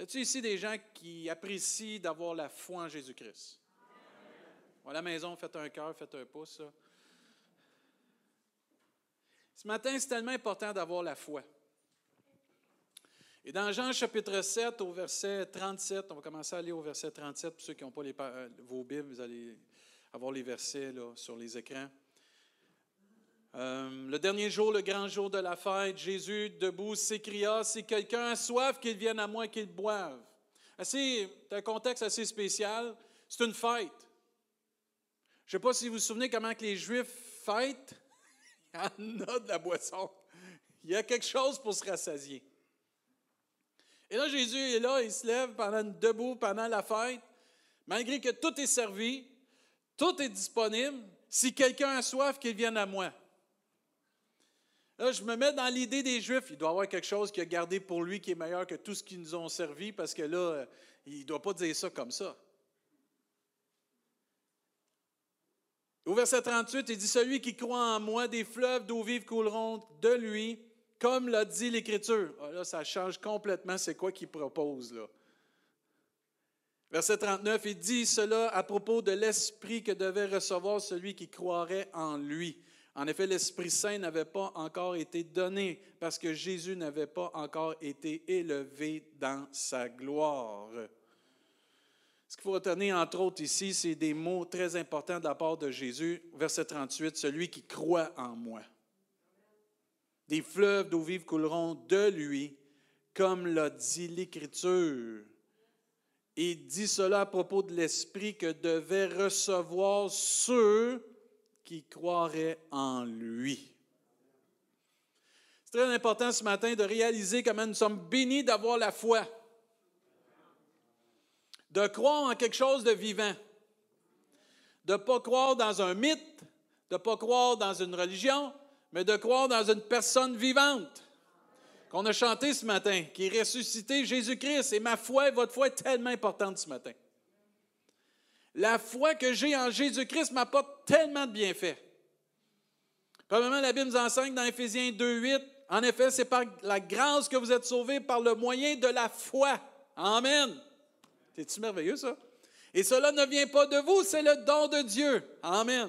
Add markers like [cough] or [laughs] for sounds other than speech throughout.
Y a-t-il ici des gens qui apprécient d'avoir la foi en Jésus-Christ? À la maison, faites un cœur, faites un pouce. Ce matin, c'est tellement important d'avoir la foi. Et dans Jean chapitre 7, au verset 37, on va commencer à aller au verset 37. Pour ceux qui n'ont pas les, euh, vos Bibles, vous allez avoir les versets sur les écrans. Euh, le dernier jour, le grand jour de la fête, Jésus, debout, s'écria Si quelqu'un a soif, qu'il vienne à moi, qu'il boive. C'est un contexte assez spécial. C'est une fête. Je ne sais pas si vous vous souvenez comment que les Juifs fêtent. [laughs] Il y en a de la boisson. Il y a quelque chose pour se rassasier. Et là, Jésus est là, il se lève pendant debout pendant la fête, malgré que tout est servi, tout est disponible. Si quelqu'un a soif, qu'il vienne à moi. Là, je me mets dans l'idée des Juifs. Il doit avoir quelque chose qui a gardé pour lui qui est meilleur que tout ce qu'ils nous ont servi, parce que là, il ne doit pas dire ça comme ça. Au verset 38, il dit Celui qui croit en moi, des fleuves d'eau vive couleront de lui, comme l'a dit l'Écriture. Ah, là, ça change complètement c'est quoi qu'il propose là. Verset 39, il dit cela à propos de l'Esprit que devait recevoir celui qui croirait en lui. En effet, l'Esprit Saint n'avait pas encore été donné parce que Jésus n'avait pas encore été élevé dans sa gloire. Ce qu'il faut retenir, entre autres, ici, c'est des mots très importants de la part de Jésus. Verset 38, celui qui croit en moi. Des fleuves d'eau vive couleront de lui, comme l'a dit l'Écriture. Il dit cela à propos de l'Esprit que devaient recevoir ceux qui croiraient en lui. C'est très important ce matin de réaliser comment nous sommes bénis d'avoir la foi, de croire en quelque chose de vivant, de ne pas croire dans un mythe, de ne pas croire dans une religion, mais de croire dans une personne vivante qu'on a chanté ce matin, qui est ressuscité Jésus-Christ. Et ma foi, votre foi est tellement importante ce matin. La foi que j'ai en Jésus-Christ m'apporte tellement de bienfaits. Premièrement, la Bible nous enseigne dans Éphésiens 2.8, en effet, c'est par la grâce que vous êtes sauvés par le moyen de la foi. Amen. C'est-tu merveilleux ça? Et cela ne vient pas de vous, c'est le don de Dieu. Amen.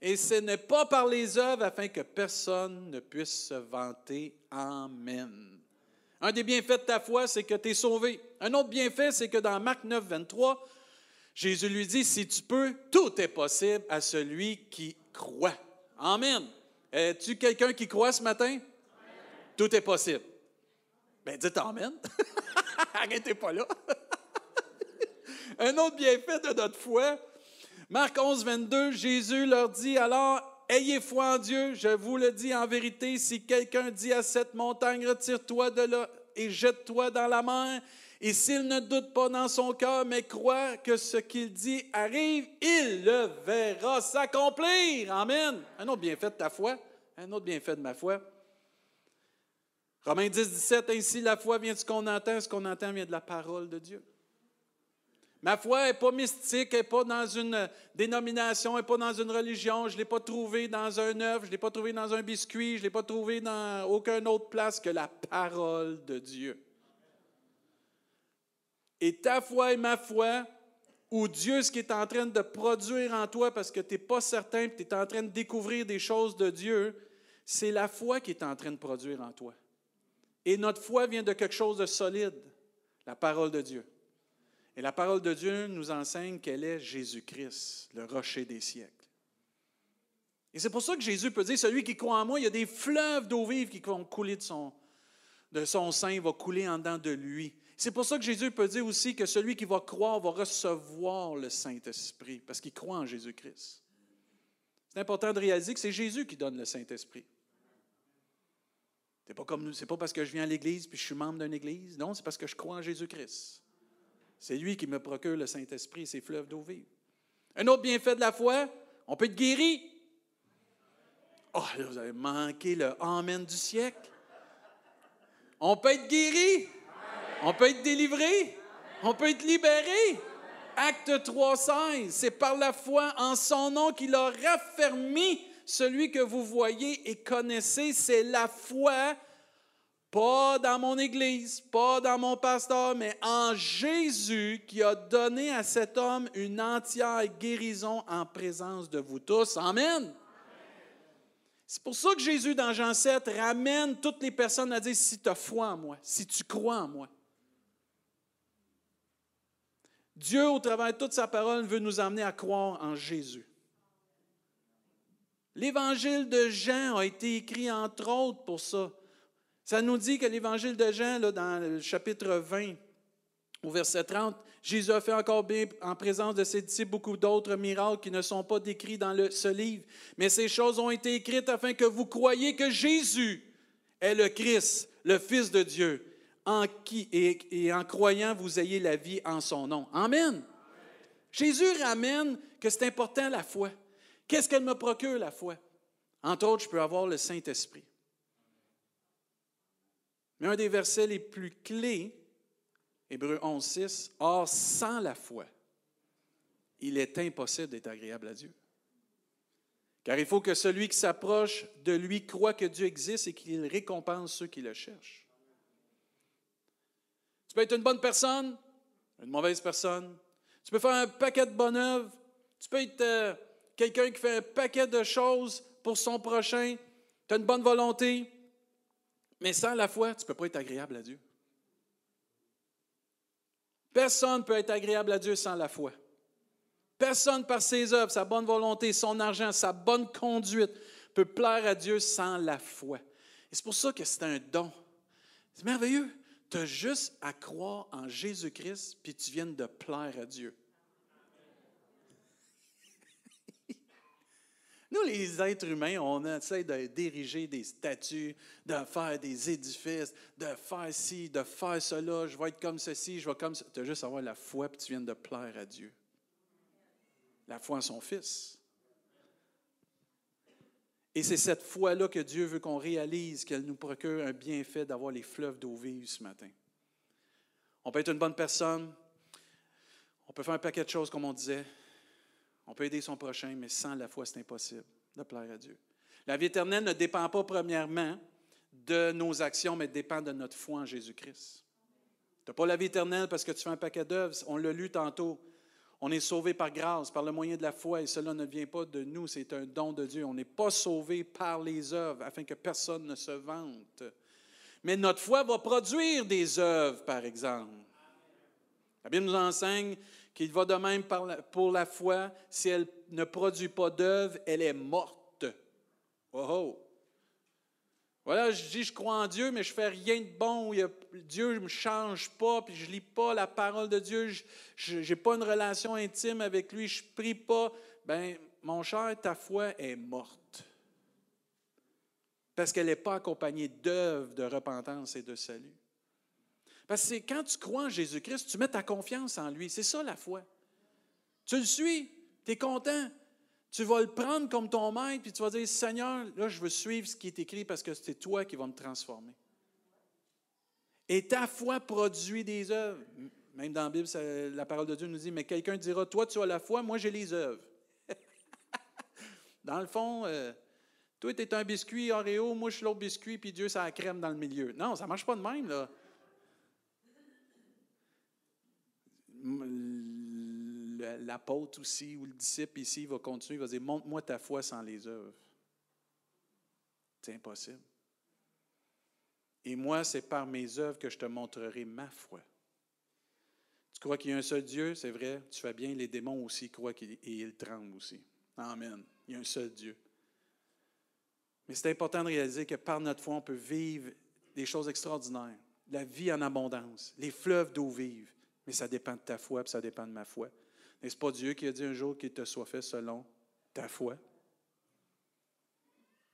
Et ce n'est pas par les œuvres afin que personne ne puisse se vanter. Amen. Un des bienfaits de ta foi, c'est que tu es sauvé. Un autre bienfait, c'est que dans Marc 9, 23, Jésus lui dit, si tu peux, tout est possible à celui qui croit. Amen. Es-tu quelqu'un qui croit ce matin? Tout est possible. Ben, dites Amen. [laughs] Arrêtez pas là. [laughs] Un autre bienfait de notre foi, Marc 11, 22, Jésus leur dit alors, Ayez foi en Dieu, je vous le dis en vérité, si quelqu'un dit à cette montagne, retire-toi de là et jette-toi dans la mer, et s'il ne doute pas dans son cœur, mais croit que ce qu'il dit arrive, il le verra s'accomplir. Amen. Un autre bienfait de ta foi, un autre bienfait de ma foi. Romains 10, 17, ainsi la foi vient de ce qu'on entend, ce qu'on entend vient de la parole de Dieu. Ma foi n'est pas mystique, n'est pas dans une dénomination, n'est pas dans une religion. Je ne l'ai pas trouvée dans un œuf, je ne l'ai pas trouvée dans un biscuit, je ne l'ai pas trouvée dans aucune autre place que la parole de Dieu. Et ta foi et ma foi, ou Dieu, ce qui est en train de produire en toi parce que tu n'es pas certain, tu es en train de découvrir des choses de Dieu, c'est la foi qui est en train de produire en toi. Et notre foi vient de quelque chose de solide, la parole de Dieu. Et la parole de Dieu nous enseigne qu'elle est Jésus-Christ, le rocher des siècles. Et c'est pour ça que Jésus peut dire, celui qui croit en moi, il y a des fleuves d'eau vive qui vont couler de son, de son sein, va couler en dedans de lui. C'est pour ça que Jésus peut dire aussi que celui qui va croire va recevoir le Saint-Esprit, parce qu'il croit en Jésus-Christ. C'est important de réaliser que c'est Jésus qui donne le Saint-Esprit. Ce n'est pas, comme, c'est pas parce que je viens à l'Église puis je suis membre d'une Église. Non, c'est parce que je crois en Jésus-Christ. C'est lui qui me procure le Saint-Esprit et ses fleuves d'eau vive. Un autre bienfait de la foi, on peut être guéri. Oh, là, vous avez manqué le Amen du siècle. On peut être guéri. On peut être délivré. On peut être libéré. Acte 3.16, c'est par la foi en son nom qu'il a raffermi celui que vous voyez et connaissez. C'est la foi Pas dans mon Église, pas dans mon pasteur, mais en Jésus qui a donné à cet homme une entière guérison en présence de vous tous. Amen. C'est pour ça que Jésus, dans Jean 7, ramène toutes les personnes à dire, si tu as foi en moi, si tu crois en moi. Dieu, au travers de toute sa parole, veut nous amener à croire en Jésus. L'évangile de Jean a été écrit entre autres pour ça. Ça nous dit que l'évangile de Jean, dans le chapitre 20, au verset 30, Jésus a fait encore bien en présence de ses disciples beaucoup d'autres miracles qui ne sont pas décrits dans ce livre. Mais ces choses ont été écrites afin que vous croyiez que Jésus est le Christ, le Fils de Dieu, en qui, et, en croyant, vous ayez la vie en son nom. Amen. Jésus ramène que c'est important la foi. Qu'est-ce qu'elle me procure, la foi? Entre autres, je peux avoir le Saint-Esprit. Mais un des versets les plus clés, Hébreu 11, 6, Or, sans la foi, il est impossible d'être agréable à Dieu. Car il faut que celui qui s'approche de lui croit que Dieu existe et qu'il récompense ceux qui le cherchent. Tu peux être une bonne personne, une mauvaise personne. Tu peux faire un paquet de bonnes œuvres. Tu peux être euh, quelqu'un qui fait un paquet de choses pour son prochain. Tu as une bonne volonté. Mais sans la foi, tu ne peux pas être agréable à Dieu. Personne ne peut être agréable à Dieu sans la foi. Personne par ses œuvres, sa bonne volonté, son argent, sa bonne conduite peut plaire à Dieu sans la foi. Et c'est pour ça que c'est un don. C'est merveilleux. Tu as juste à croire en Jésus-Christ, puis tu viens de plaire à Dieu. [laughs] Nous, les êtres humains, on essaie de diriger des statues, de faire des édifices, de faire ci, de faire cela. Je vais être comme ceci, je vais comme ça. Tu as juste à avoir la foi, puis tu viens de plaire à Dieu. La foi en son Fils. Et c'est cette foi-là que Dieu veut qu'on réalise, qu'elle nous procure un bienfait d'avoir les fleuves d'eau vive ce matin. On peut être une bonne personne, on peut faire un paquet de choses, comme on disait, on peut aider son prochain, mais sans la foi, c'est impossible de plaire à Dieu. La vie éternelle ne dépend pas premièrement de nos actions, mais dépend de notre foi en Jésus-Christ. Tu n'as pas la vie éternelle parce que tu fais un paquet d'œuvres. On l'a lu tantôt. On est sauvé par grâce, par le moyen de la foi, et cela ne vient pas de nous, c'est un don de Dieu. On n'est pas sauvé par les œuvres afin que personne ne se vante. Mais notre foi va produire des œuvres, par exemple. La Bible nous enseigne qu'il va de même pour la foi. Si elle ne produit pas d'œuvre, elle est morte. Oh, oh. Voilà, je dis, je crois en Dieu, mais je fais rien de bon. Dieu ne me change pas, puis je lis pas la parole de Dieu. Je n'ai pas une relation intime avec lui, je prie pas. Ben, mon cher, ta foi est morte. Parce qu'elle n'est pas accompagnée d'œuvres de repentance et de salut. Parce que quand tu crois en Jésus-Christ, tu mets ta confiance en lui. C'est ça la foi. Tu le suis, tu es content. Tu vas le prendre comme ton maître, puis tu vas dire, Seigneur, là, je veux suivre ce qui est écrit parce que c'est toi qui vas me transformer. Et ta foi produit des œuvres. Même dans la Bible, la parole de Dieu nous dit, mais quelqu'un dira, toi, tu as la foi, moi, j'ai les œuvres. [laughs] dans le fond, euh, toi, tu es un biscuit Oreo, moi, je suis l'autre biscuit, puis Dieu, ça a la crème dans le milieu. Non, ça ne marche pas de même, là. L'apôtre aussi, ou le disciple ici, il va continuer, il va dire, montre-moi ta foi sans les œuvres. C'est impossible. Et moi, c'est par mes œuvres que je te montrerai ma foi. Tu crois qu'il y a un seul Dieu, c'est vrai, tu fais bien, les démons aussi croient et ils tremblent aussi. Amen. Il y a un seul Dieu. Mais c'est important de réaliser que par notre foi, on peut vivre des choses extraordinaires, la vie en abondance, les fleuves d'eau vive. Mais ça dépend de ta foi, puis ça dépend de ma foi. N'est-ce pas Dieu qui a dit un jour qu'il te soit fait selon ta foi?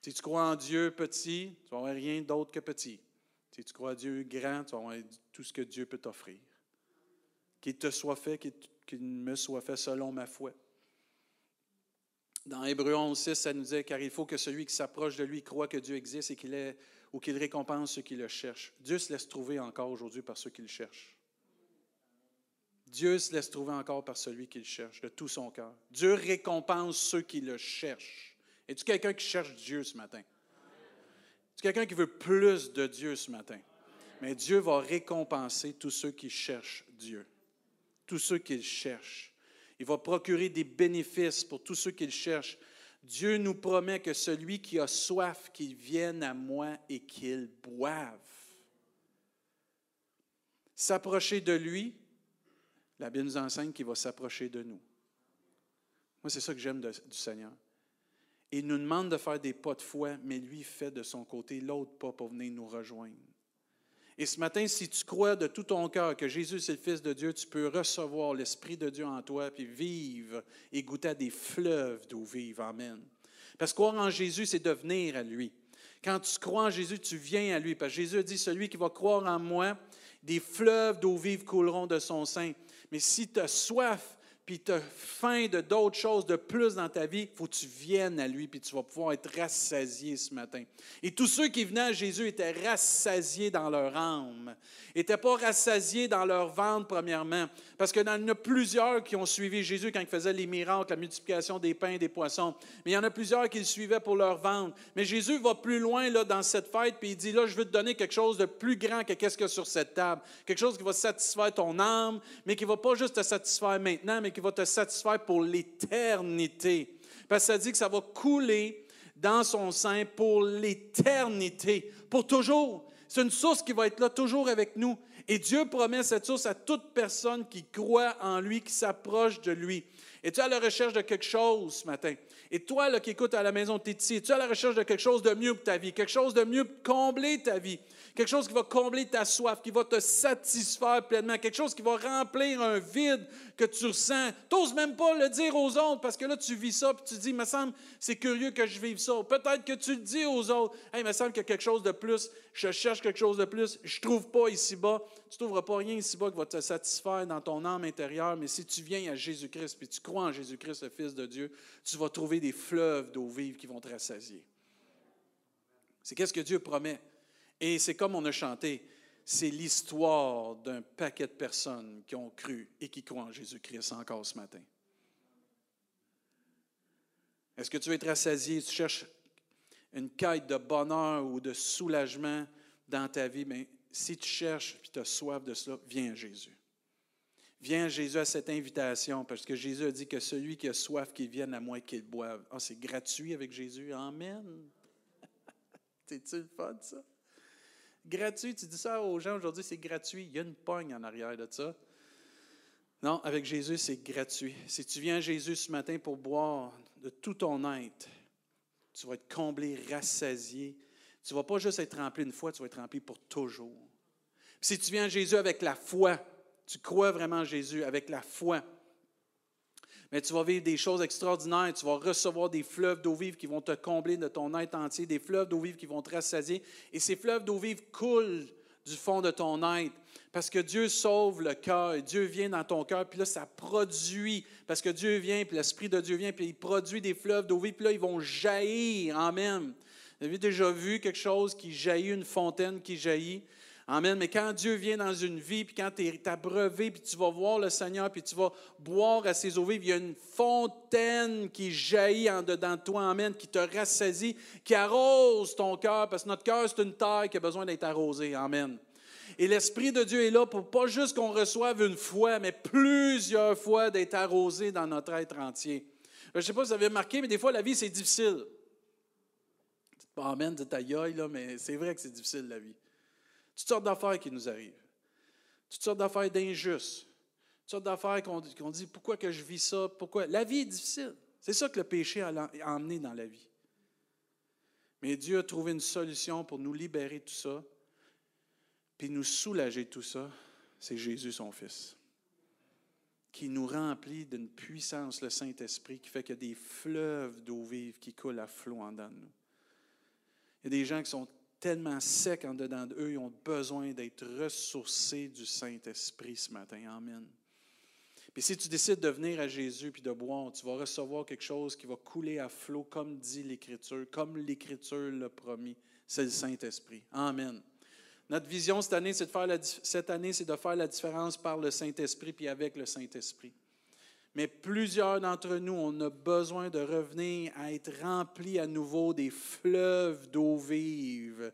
Si tu crois en Dieu petit, tu n'auras rien d'autre que petit. Si tu crois en Dieu grand, tu auras tout ce que Dieu peut t'offrir. Qu'il te soit fait, qu'il me soit fait selon ma foi. Dans Hébreu 11, 6, ça nous dit Car il faut que celui qui s'approche de lui croit que Dieu existe et qu'il est ou qu'il récompense ceux qui le cherchent. Dieu se laisse trouver encore aujourd'hui par ceux qui le cherchent. Dieu se laisse trouver encore par celui qui le cherche de tout son cœur. Dieu récompense ceux qui le cherchent. Es-tu quelqu'un qui cherche Dieu ce matin? Es-tu quelqu'un qui veut plus de Dieu ce matin? Mais Dieu va récompenser tous ceux qui cherchent Dieu, tous ceux qui le cherchent. Il va procurer des bénéfices pour tous ceux qui le cherchent. Dieu nous promet que celui qui a soif, qu'il vienne à moi et qu'il boive. S'approcher de lui, la Bible nous enseigne qu'il va s'approcher de nous. Moi, c'est ça que j'aime du Seigneur. Il nous demande de faire des pas de foi, mais lui fait de son côté l'autre pas pour venir nous rejoindre. Et ce matin, si tu crois de tout ton cœur que Jésus est le Fils de Dieu, tu peux recevoir l'Esprit de Dieu en toi, puis vivre et goûter à des fleuves d'eau vive. Amen. Parce que croire en Jésus, c'est devenir à lui. Quand tu crois en Jésus, tu viens à lui. Parce que Jésus dit, celui qui va croire en moi, des fleuves d'eau vive couleront de son sein. Mais si tu as soif, puis tu as faim de d'autres choses de plus dans ta vie, il faut que tu viennes à lui, puis tu vas pouvoir être rassasié ce matin. Et tous ceux qui venaient à Jésus étaient rassasiés dans leur âme, n'étaient pas rassasiés dans leur ventre, premièrement, parce qu'il y en a plusieurs qui ont suivi Jésus quand il faisait les miracles, la multiplication des pains et des poissons, mais il y en a plusieurs qui le suivaient pour leur ventre. Mais Jésus va plus loin là, dans cette fête, puis il dit, là, je veux te donner quelque chose de plus grand que qu'est-ce qu'il y a sur cette table, quelque chose qui va satisfaire ton âme, mais qui ne va pas juste te satisfaire maintenant, mais qui va te satisfaire pour l'éternité. Parce que ça dit que ça va couler dans son sein pour l'éternité, pour toujours. C'est une source qui va être là toujours avec nous. Et Dieu promet cette source à toute personne qui croit en lui, qui s'approche de lui. Et tu es à la recherche de quelque chose ce matin? Et toi là, qui écoutes à la maison, tu es ici. Tu es à la recherche de quelque chose de mieux pour ta vie, quelque chose de mieux pour combler ta vie? Quelque chose qui va combler ta soif, qui va te satisfaire pleinement, quelque chose qui va remplir un vide que tu ressens? Tu n'oses même pas le dire aux autres parce que là, tu vis ça, puis tu dis, il me semble, c'est curieux que je vive ça. Peut-être que tu le dis aux autres, hey, il me semble qu'il y a quelque chose de plus, je cherche quelque chose de plus, je trouve pas ici-bas. Tu trouveras pas rien ici-bas qui va te satisfaire dans ton âme intérieure, mais si tu viens à Jésus-Christ, puis tu crois en Jésus-Christ, le Fils de Dieu, tu vas trouver des fleuves d'eau vive qui vont te rassasier. C'est qu'est-ce que Dieu promet. Et c'est comme on a chanté, c'est l'histoire d'un paquet de personnes qui ont cru et qui croient en Jésus-Christ encore ce matin. Est-ce que tu veux être rassasié, tu cherches une quête de bonheur ou de soulagement dans ta vie? Mais si tu cherches et tu as soif de cela, viens à Jésus. Viens à Jésus à cette invitation, parce que Jésus a dit que celui qui a soif, qu'il vienne à moi qu'il boive. Ah, c'est gratuit avec Jésus. Amen. [laughs] C'est-tu le fun, ça? Gratuit, tu dis ça aux gens aujourd'hui, c'est gratuit. Il y a une pogne en arrière de ça. Non, avec Jésus, c'est gratuit. Si tu viens à Jésus ce matin pour boire de tout ton être, tu vas être comblé, rassasié. Tu ne vas pas juste être rempli une fois, tu vas être rempli pour toujours. si tu viens à Jésus avec la foi, tu crois vraiment en Jésus avec la foi, mais tu vas vivre des choses extraordinaires. Tu vas recevoir des fleuves d'eau vive qui vont te combler de ton être entier, des fleuves d'eau vive qui vont te rassasier. Et ces fleuves d'eau vive coulent du fond de ton être. Parce que Dieu sauve le cœur, Dieu vient dans ton cœur, puis là, ça produit. Parce que Dieu vient, puis l'Esprit de Dieu vient, puis il produit des fleuves d'eau vive, puis là, ils vont jaillir. Amen. Vous avez déjà vu quelque chose qui jaillit, une fontaine qui jaillit? Amen. Mais quand Dieu vient dans une vie, puis quand tu es abreuvé, puis tu vas voir le Seigneur, puis tu vas boire à ses eaux vives, il y a une fontaine qui jaillit en dedans de toi, Amen, qui te rassasie, qui arrose ton cœur, parce que notre cœur, c'est une terre qui a besoin d'être arrosée. Amen. Et l'Esprit de Dieu est là pour pas juste qu'on reçoive une fois, mais plusieurs fois d'être arrosé dans notre être entier. Je ne sais pas si vous avez remarqué, mais des fois, la vie, c'est difficile. Amen, de ta là, mais c'est vrai que c'est difficile, la vie. Toutes sortes d'affaires qui nous arrivent. Toutes sortes d'affaires d'injustes. Toutes sortes d'affaires qu'on dit pourquoi que je vis ça, pourquoi? La vie est difficile. C'est ça que le péché a emmené dans la vie. Mais Dieu a trouvé une solution pour nous libérer de tout ça, puis nous soulager de tout ça. C'est Jésus, son Fils, qui nous remplit d'une puissance, le Saint-Esprit, qui fait qu'il y a des fleuves d'eau vive qui coulent à flot en dedans de nous. Il y a des gens qui sont tellement secs en dedans d'eux, ils ont besoin d'être ressourcés du Saint-Esprit ce matin. Amen. Puis si tu décides de venir à Jésus puis de boire, tu vas recevoir quelque chose qui va couler à flot, comme dit l'Écriture, comme l'Écriture l'a promis. C'est le Saint-Esprit. Amen. Notre vision cette année, c'est de faire la, cette année, c'est de faire la différence par le Saint-Esprit puis avec le Saint-Esprit. Mais plusieurs d'entre nous, on a besoin de revenir à être remplis à nouveau des fleuves d'eau vive.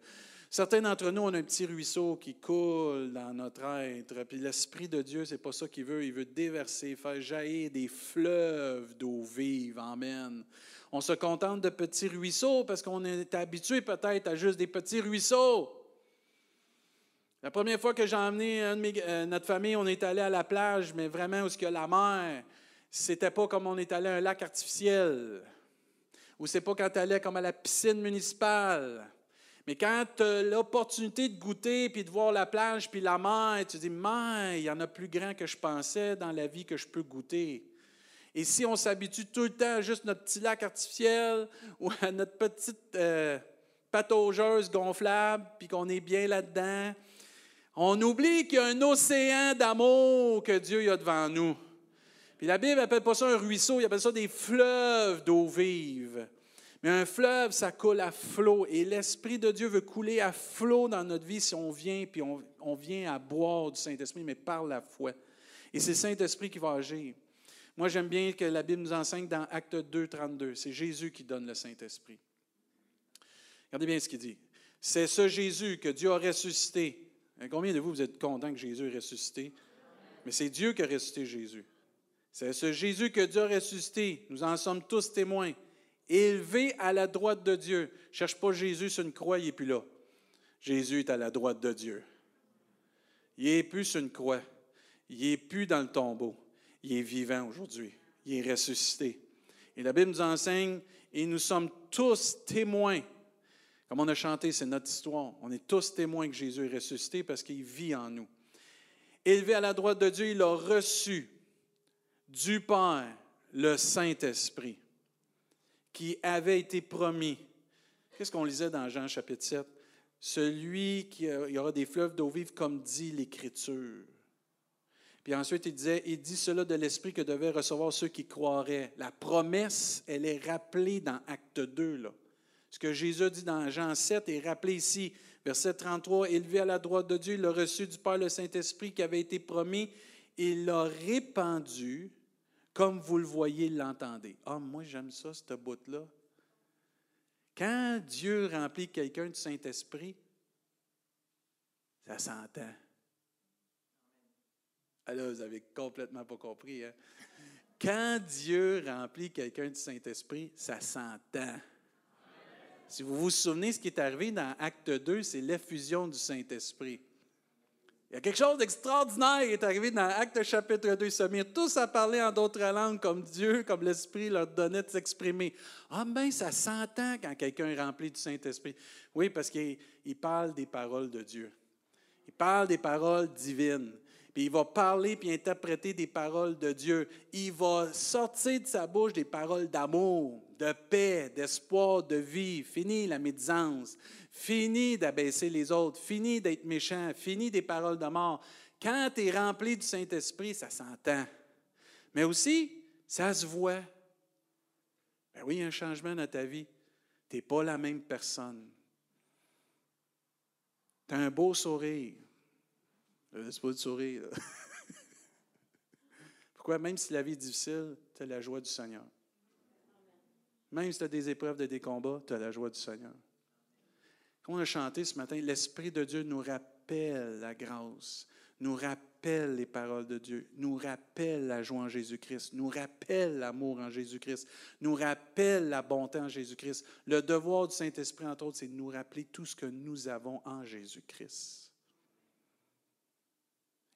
Certains d'entre nous, on a un petit ruisseau qui coule dans notre être. Puis l'Esprit de Dieu, c'est pas ça qu'il veut. Il veut déverser, faire jaillir des fleuves d'eau vive. Amen. On se contente de petits ruisseaux parce qu'on est habitué peut-être à juste des petits ruisseaux. La première fois que j'ai emmené euh, notre famille, on est allé à la plage, mais vraiment où il y a la mer. C'était pas comme on est allé à un lac artificiel. Ou c'est pas quand tu comme à la piscine municipale. Mais quand tu as l'opportunité de goûter, puis de voir la plage, puis la mer, tu dis, mais il y en a plus grand que je pensais dans la vie que je peux goûter. Et si on s'habitue tout le temps à juste notre petit lac artificiel [laughs] ou à notre petite euh, pataugeuse gonflable, puis qu'on est bien là-dedans, on oublie qu'il y a un océan d'amour que Dieu a devant nous. Puis la Bible n'appelle pas ça un ruisseau, il appelle ça des fleuves d'eau vive. Mais un fleuve, ça coule à flot. Et l'Esprit de Dieu veut couler à flot dans notre vie si on vient, puis on, vient à boire du Saint-Esprit, mais par la foi. Et c'est le Saint-Esprit qui va agir. Moi, j'aime bien que la Bible nous enseigne dans Acte 2, 32. C'est Jésus qui donne le Saint-Esprit. Regardez bien ce qu'il dit. C'est ce Jésus que Dieu a ressuscité. Combien de vous, vous êtes contents que Jésus est ressuscité? Mais c'est Dieu qui a ressuscité Jésus. C'est ce Jésus que Dieu a ressuscité. Nous en sommes tous témoins élevé à la droite de Dieu. cherche pas Jésus sur une croix, il n'est plus là. Jésus est à la droite de Dieu. Il n'est plus sur une croix. Il n'est plus dans le tombeau. Il est vivant aujourd'hui. Il est ressuscité. Et la Bible nous enseigne, et nous sommes tous témoins. Comme on a chanté, c'est notre histoire. On est tous témoins que Jésus est ressuscité parce qu'il vit en nous. Élevé à la droite de Dieu, il a reçu du Père le Saint-Esprit qui avait été promis. Qu'est-ce qu'on lisait dans Jean chapitre 7? Celui qui il y aura des fleuves d'eau vive, comme dit l'Écriture. Puis ensuite, il disait, il dit cela de l'Esprit que devaient recevoir ceux qui croiraient. La promesse, elle est rappelée dans Acte 2. Là. Ce que Jésus dit dans Jean 7 est rappelé ici. Verset 33, élevé à la droite de Dieu, il a reçu du Père le Saint-Esprit qui avait été promis. Il l'a répandu comme vous le voyez, l'entendez. Ah, moi, j'aime ça, ce bout-là. Quand Dieu remplit quelqu'un du Saint-Esprit, ça s'entend. Alors, vous avez complètement pas compris. Hein? Quand Dieu remplit quelqu'un du Saint-Esprit, ça s'entend. Si vous vous souvenez, ce qui est arrivé dans Acte 2, c'est l'effusion du Saint-Esprit. Il y a quelque chose d'extraordinaire est arrivé dans Acte chapitre 2. Ils se mirent tous à parler en d'autres langues comme Dieu, comme l'Esprit leur donnait de s'exprimer. Ah ben, ça s'entend quand quelqu'un est rempli du Saint-Esprit. Oui, parce qu'il parle des paroles de Dieu. Il parle des paroles divines. Puis il va parler puis interpréter des paroles de Dieu. Il va sortir de sa bouche des paroles d'amour, de paix, d'espoir, de vie. Fini la médisance. Fini d'abaisser les autres, fini d'être méchant, fini des paroles de mort. Quand tu es rempli du Saint-Esprit, ça s'entend. Mais aussi, ça se voit. Ben oui, il y a un changement dans ta vie. Tu n'es pas la même personne. Tu as un beau sourire. C'est pas de sourire. [laughs] Pourquoi? Même si la vie est difficile, tu as la joie du Seigneur. Même si tu as des épreuves, des combats, tu as la joie du Seigneur. Comme on a chanté ce matin, l'Esprit de Dieu nous rappelle la grâce, nous rappelle les paroles de Dieu, nous rappelle la joie en Jésus-Christ, nous rappelle l'amour en Jésus-Christ, nous rappelle la bonté en Jésus-Christ. Le devoir du Saint-Esprit, entre autres, c'est de nous rappeler tout ce que nous avons en Jésus-Christ.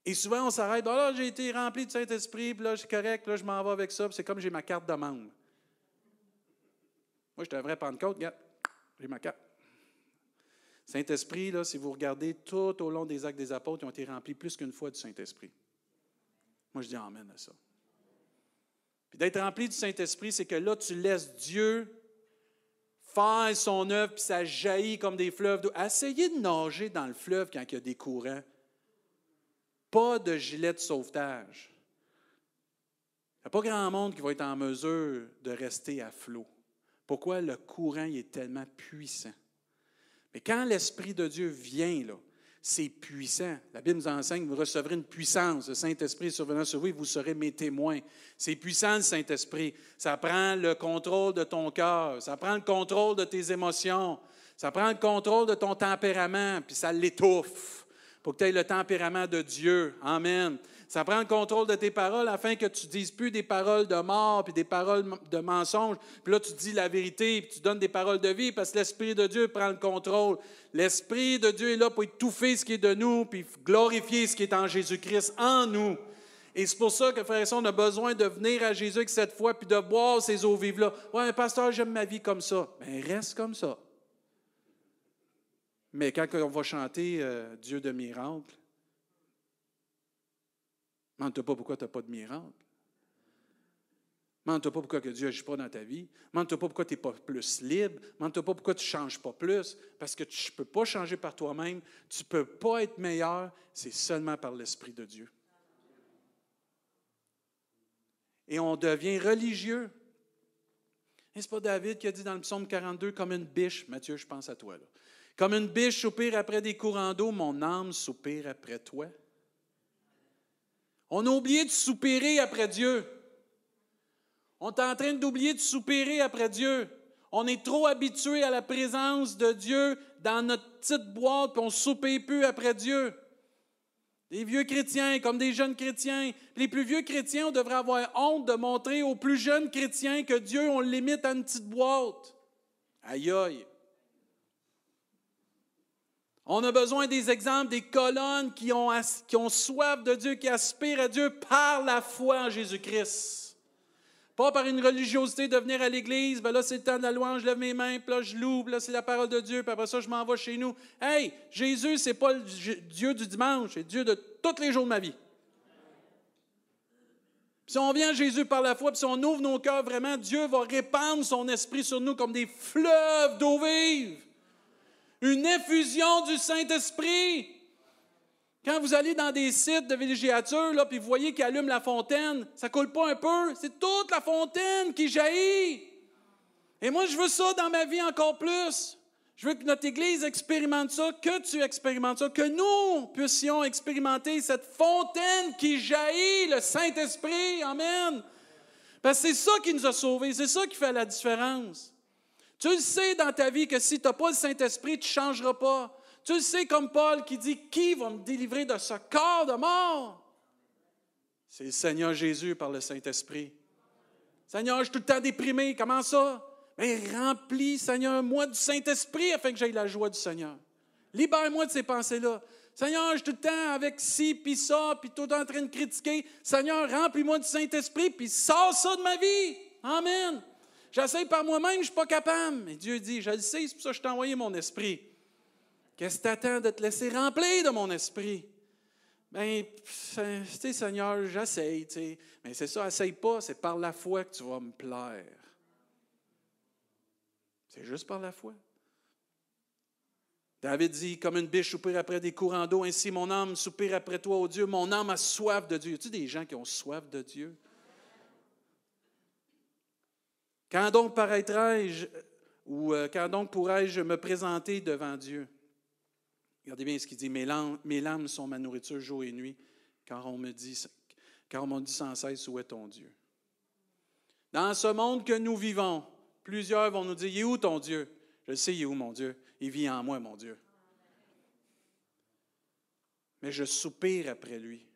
Et souvent, on s'arrête, oh là, j'ai été rempli du Saint-Esprit, puis là, c'est correct, là, je m'en vais avec ça, c'est comme j'ai ma carte de membre. Moi, je suis un vrai Pentecôte, regarde, j'ai ma carte. Saint-Esprit, là, si vous regardez tout au long des actes des apôtres, ils ont été remplis plus qu'une fois du Saint-Esprit. Moi, je dis Amen à ça. Puis d'être rempli du Saint-Esprit, c'est que là, tu laisses Dieu faire son œuvre, puis ça jaillit comme des fleuves d'eau. Essayez de nager dans le fleuve quand il y a des courants. Pas de gilet de sauvetage. Il n'y a pas grand monde qui va être en mesure de rester à flot. Pourquoi? Le courant est tellement puissant? Mais quand l'Esprit de Dieu vient, c'est puissant. La Bible nous enseigne, vous recevrez une puissance. Le Saint-Esprit survenant sur vous vous serez mes témoins. C'est puissant, le Saint-Esprit. Ça prend le contrôle de ton cœur. Ça prend le contrôle de tes émotions. Ça prend le contrôle de ton tempérament, puis ça l'étouffe pour que tu aies le tempérament de Dieu. Amen. Ça prend le contrôle de tes paroles afin que tu dises plus des paroles de mort puis des paroles de mensonge. Puis là, tu dis la vérité puis tu donnes des paroles de vie parce que l'Esprit de Dieu prend le contrôle. L'Esprit de Dieu est là pour étouffer ce qui est de nous puis glorifier ce qui est en Jésus-Christ en nous. Et c'est pour ça que, frère et on a besoin de venir à Jésus cette fois puis de boire ces eaux vives-là. Ouais, mais pasteur, j'aime ma vie comme ça. Mais ben, reste comme ça. Mais quand on va chanter euh, Dieu de miracle, Demande-toi pas pourquoi tu n'as pas de miracle. Demande-toi pas pourquoi que Dieu n'agit pas dans ta vie. Demande-toi pas pourquoi tu n'es pas plus libre. Demande-toi pas pourquoi tu ne changes pas plus. Parce que tu ne peux pas changer par toi-même. Tu ne peux pas être meilleur. C'est seulement par l'Esprit de Dieu. Et on devient religieux. Et ce n'est pas David qui a dit dans le psaume 42, comme une biche, Mathieu, je pense à toi. Comme une biche soupire après des courants d'eau, mon âme soupire après toi. On a oublié de soupirer après Dieu. On est en train d'oublier de soupirer après Dieu. On est trop habitué à la présence de Dieu dans notre petite boîte, puis on ne soupire plus après Dieu. Des vieux chrétiens comme des jeunes chrétiens. Les plus vieux chrétiens, on devrait avoir honte de montrer aux plus jeunes chrétiens que Dieu, on le limite à une petite boîte. Aïe aïe. On a besoin des exemples, des colonnes qui ont, soif de Dieu, qui aspirent à Dieu par la foi en Jésus-Christ. Pas par une religiosité de venir à l'église, ben là c'est le temps de la louange, je lève mes mains, puis là je loue, là c'est la parole de Dieu, puis après ça je m'en vais chez nous. Hey, Jésus, c'est pas le Dieu du dimanche, c'est Dieu de tous les jours de ma vie. si on vient à Jésus par la foi, puis si on ouvre nos cœurs vraiment, Dieu va répandre son esprit sur nous comme des fleuves d'eau vive une effusion du Saint-Esprit. Quand vous allez dans des sites de villégiature, là, puis vous voyez qu'il allume la fontaine, ça coule pas un peu, c'est toute la fontaine qui jaillit. Et moi, je veux ça dans ma vie encore plus. Je veux que notre Église expérimente ça, que tu expérimentes ça, que nous puissions expérimenter cette fontaine qui jaillit, le Saint-Esprit. Amen. Parce que c'est ça qui nous a sauvés, c'est ça qui fait la différence. Tu le sais dans ta vie que si tu n'as pas le Saint-Esprit, tu ne changeras pas. Tu le sais comme Paul qui dit, qui va me délivrer de ce corps de mort? C'est le Seigneur Jésus par le Saint-Esprit. Seigneur, je suis tout le temps déprimé. Comment ça? Mais remplis, Seigneur, moi du Saint-Esprit afin que j'aille la joie du Seigneur. Libère-moi de ces pensées-là. Seigneur, je suis tout le temps avec ci, puis ça, puis tout en train de critiquer. Seigneur, remplis-moi du Saint-Esprit, puis sors ça de ma vie. Amen. J'essaie par moi-même, je ne suis pas capable. Mais Dieu dit, je c'est pour ça que je t'ai envoyé mon esprit. Qu'est-ce que tu attends de te laisser remplir de mon esprit? Bien, tu sais, Seigneur, j'essaye, tu sais. Mais c'est ça, essaye pas, c'est par la foi que tu vas me plaire. C'est juste par la foi. David dit, comme une biche soupire après des courants d'eau, ainsi mon âme soupire après toi, ô Dieu. Mon âme a soif de Dieu. A des gens qui ont soif de Dieu? Quand donc paraîtrai-je ou euh, quand donc pourrais-je me présenter devant Dieu? Regardez bien ce qu'il dit, mes larmes, sont ma nourriture jour et nuit, car on me dit, car on me dit sans cesse où est ton Dieu? Dans ce monde que nous vivons, plusieurs vont nous dire, il est où ton Dieu? Je sais, il est où mon Dieu? Il vit en moi, mon Dieu. Mais je soupire après lui.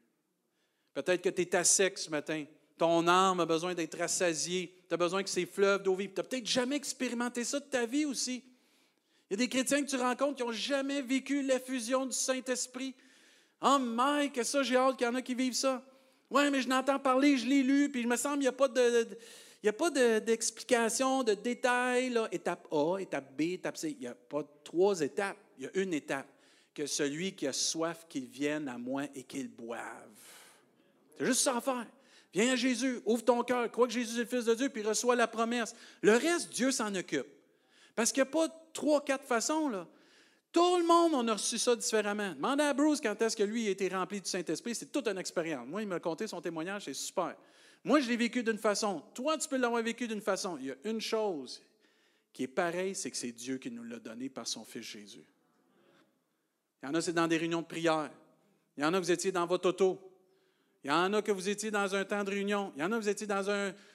Peut-être que tu es à sec ce matin. Ton âme a besoin d'être rassasiée. Tu as besoin que ces fleuves d'eau vive. Tu n'as peut-être jamais expérimenté ça de ta vie aussi. Il y a des chrétiens que tu rencontres qui n'ont jamais vécu l'effusion du Saint-Esprit. Oh Mike, ça, j'ai hâte qu'il y en a qui vivent ça. Oui, mais je n'entends parler, je l'ai lu, puis il me semble qu'il n'y a pas de, il a pas d'explication, de, détails, là. étape A, étape B, étape C. Il n'y a pas trois étapes. Il y a une étape, que celui qui a soif, qu'il vienne à moi et qu'il boive. C'est juste ça à faire. Viens à Jésus, ouvre ton cœur, crois que Jésus est le Fils de Dieu, puis reçois la promesse. Le reste, Dieu s'en occupe. Parce qu'il n'y a pas trois, quatre façons. Là. Tout le monde, on a reçu ça différemment. Demande à Bruce quand est-ce que lui a été rempli du Saint-Esprit. C'est toute une expérience. Moi, il m'a conté son témoignage, c'est super. Moi, je l'ai vécu d'une façon. Toi, tu peux l'avoir vécu d'une façon. Il y a une chose qui est pareille, c'est que c'est Dieu qui nous l'a donné par son Fils Jésus. Il y en a, c'est dans des réunions de prière. Il y en a, vous étiez dans votre auto. Il y en a que vous étiez dans un temps de réunion. Il y en a que vous étiez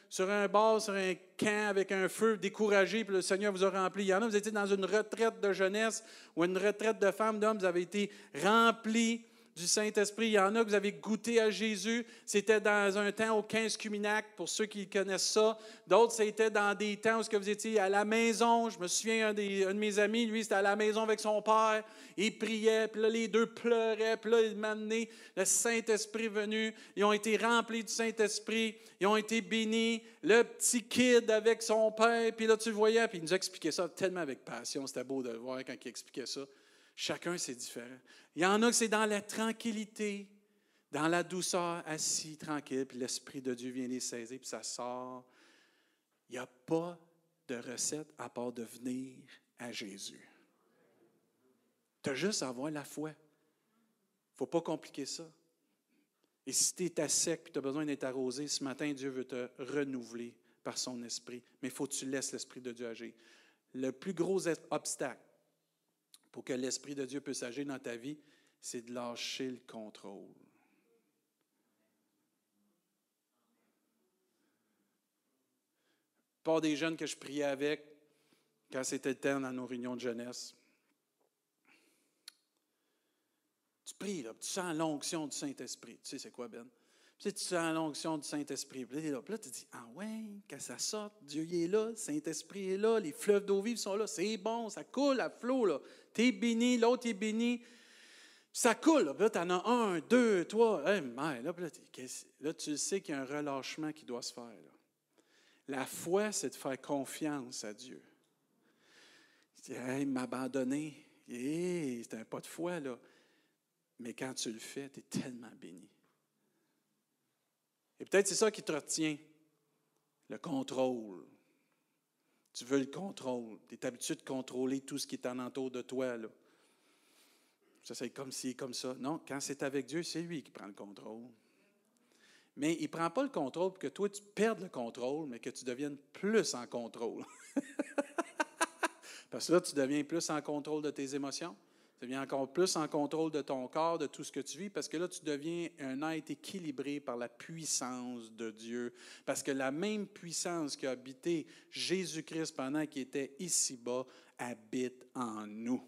sur un bar, sur un camp avec un feu, découragé, puis le Seigneur vous a rempli. Il y en a vous étiez dans une retraite de jeunesse ou une retraite de femmes, d'hommes, vous avez été remplis du Saint-Esprit. Il y en a que vous avez goûté à Jésus. C'était dans un temps au 15 Cuminac, pour ceux qui connaissent ça. D'autres, c'était dans des temps où vous étiez à la maison. Je me souviens, un, de mes amis, lui, c'était à la maison avec son père. Il priait, puis là, les deux pleuraient. Puis là, il m'a amené le Saint-Esprit venu. Ils ont été remplis du Saint-Esprit. Ils ont été bénis. Le petit kid avec son père. Puis là, tu le voyais, puis il nous expliquait ça tellement avec passion. C'était beau de le voir quand il expliquait ça. Chacun, c'est différent. Il y en a que c'est dans la tranquillité, dans la douceur, assis, tranquille, puis l'Esprit de Dieu vient les saisir, puis ça sort. Il n'y a pas de recette à part de venir à Jésus. Tu as juste à avoir la foi. Il ne faut pas compliquer ça. Et si tu es à sec et tu as besoin d'être arrosé, ce matin, Dieu veut te renouveler par son esprit. Mais il faut que tu laisses l'Esprit de Dieu agir. Le plus gros obstacle pour que l'Esprit de Dieu puisse agir dans ta vie, c'est de lâcher le contrôle. Pas des jeunes que je priais avec quand c'était le temps dans nos réunions de jeunesse. Tu pries, là, tu sens l'onction du Saint-Esprit. Tu sais, c'est quoi, Ben? Tu, sais, tu sens l'onction du Saint-Esprit. Puis là, tu dis Ah ouais, quand ça sort, Dieu est là, le Saint-Esprit est là, les fleuves d'eau vive sont là, c'est bon, ça coule à flot. Là. Tu es béni, l'autre est béni. Ça coule. Là, là tu en as un, deux, trois. là, là, tu sais qu'il y a un relâchement qui doit se faire. La foi, c'est de faire confiance à Dieu. Hey, m'abandonner. Hey, c'est un pas de foi, là. Mais quand tu le fais, tu es tellement béni. Et peut-être c'est ça qui te retient, le contrôle. Tu veux le contrôle. Tu es habitué de contrôler tout ce qui est en entour de toi. Là. Ça, c'est comme si, comme ça. Non, quand c'est avec Dieu, c'est lui qui prend le contrôle. Mais il ne prend pas le contrôle pour que toi, tu perdes le contrôle, mais que tu deviennes plus en contrôle. [laughs] Parce que là, tu deviens plus en contrôle de tes émotions. Tu deviens encore plus en contrôle de ton corps, de tout ce que tu vis, parce que là, tu deviens un être équilibré par la puissance de Dieu. Parce que la même puissance qui a habité Jésus-Christ pendant qu'il était ici-bas habite en nous.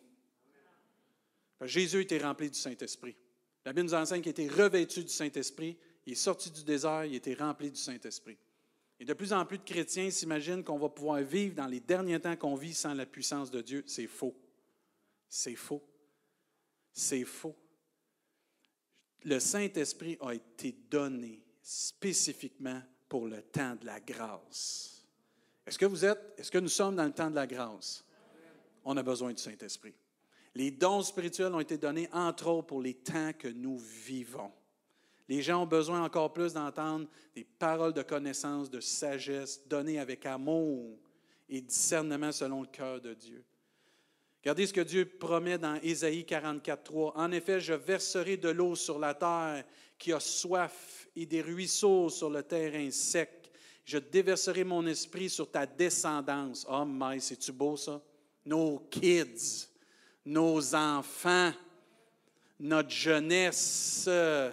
Jésus était rempli du Saint-Esprit. La Bible nous enseigne qu'il était revêtu du Saint-Esprit. Il est sorti du désert, il était rempli du Saint-Esprit. Et de plus en plus de chrétiens s'imaginent qu'on va pouvoir vivre dans les derniers temps qu'on vit sans la puissance de Dieu. C'est faux. C'est faux. C'est faux. Le Saint-Esprit a été donné spécifiquement pour le temps de la grâce. Est-ce que vous êtes, est-ce que nous sommes dans le temps de la grâce? On a besoin du Saint-Esprit. Les dons spirituels ont été donnés, entre autres, pour les temps que nous vivons. Les gens ont besoin encore plus d'entendre des paroles de connaissance, de sagesse, données avec amour et discernement selon le cœur de Dieu. Regardez ce que Dieu promet dans Ésaïe 44, 3. En effet, je verserai de l'eau sur la terre qui a soif et des ruisseaux sur le terrain sec. Je déverserai mon esprit sur ta descendance. Oh my, c'est-tu beau ça? Nos kids, nos enfants, notre jeunesse euh,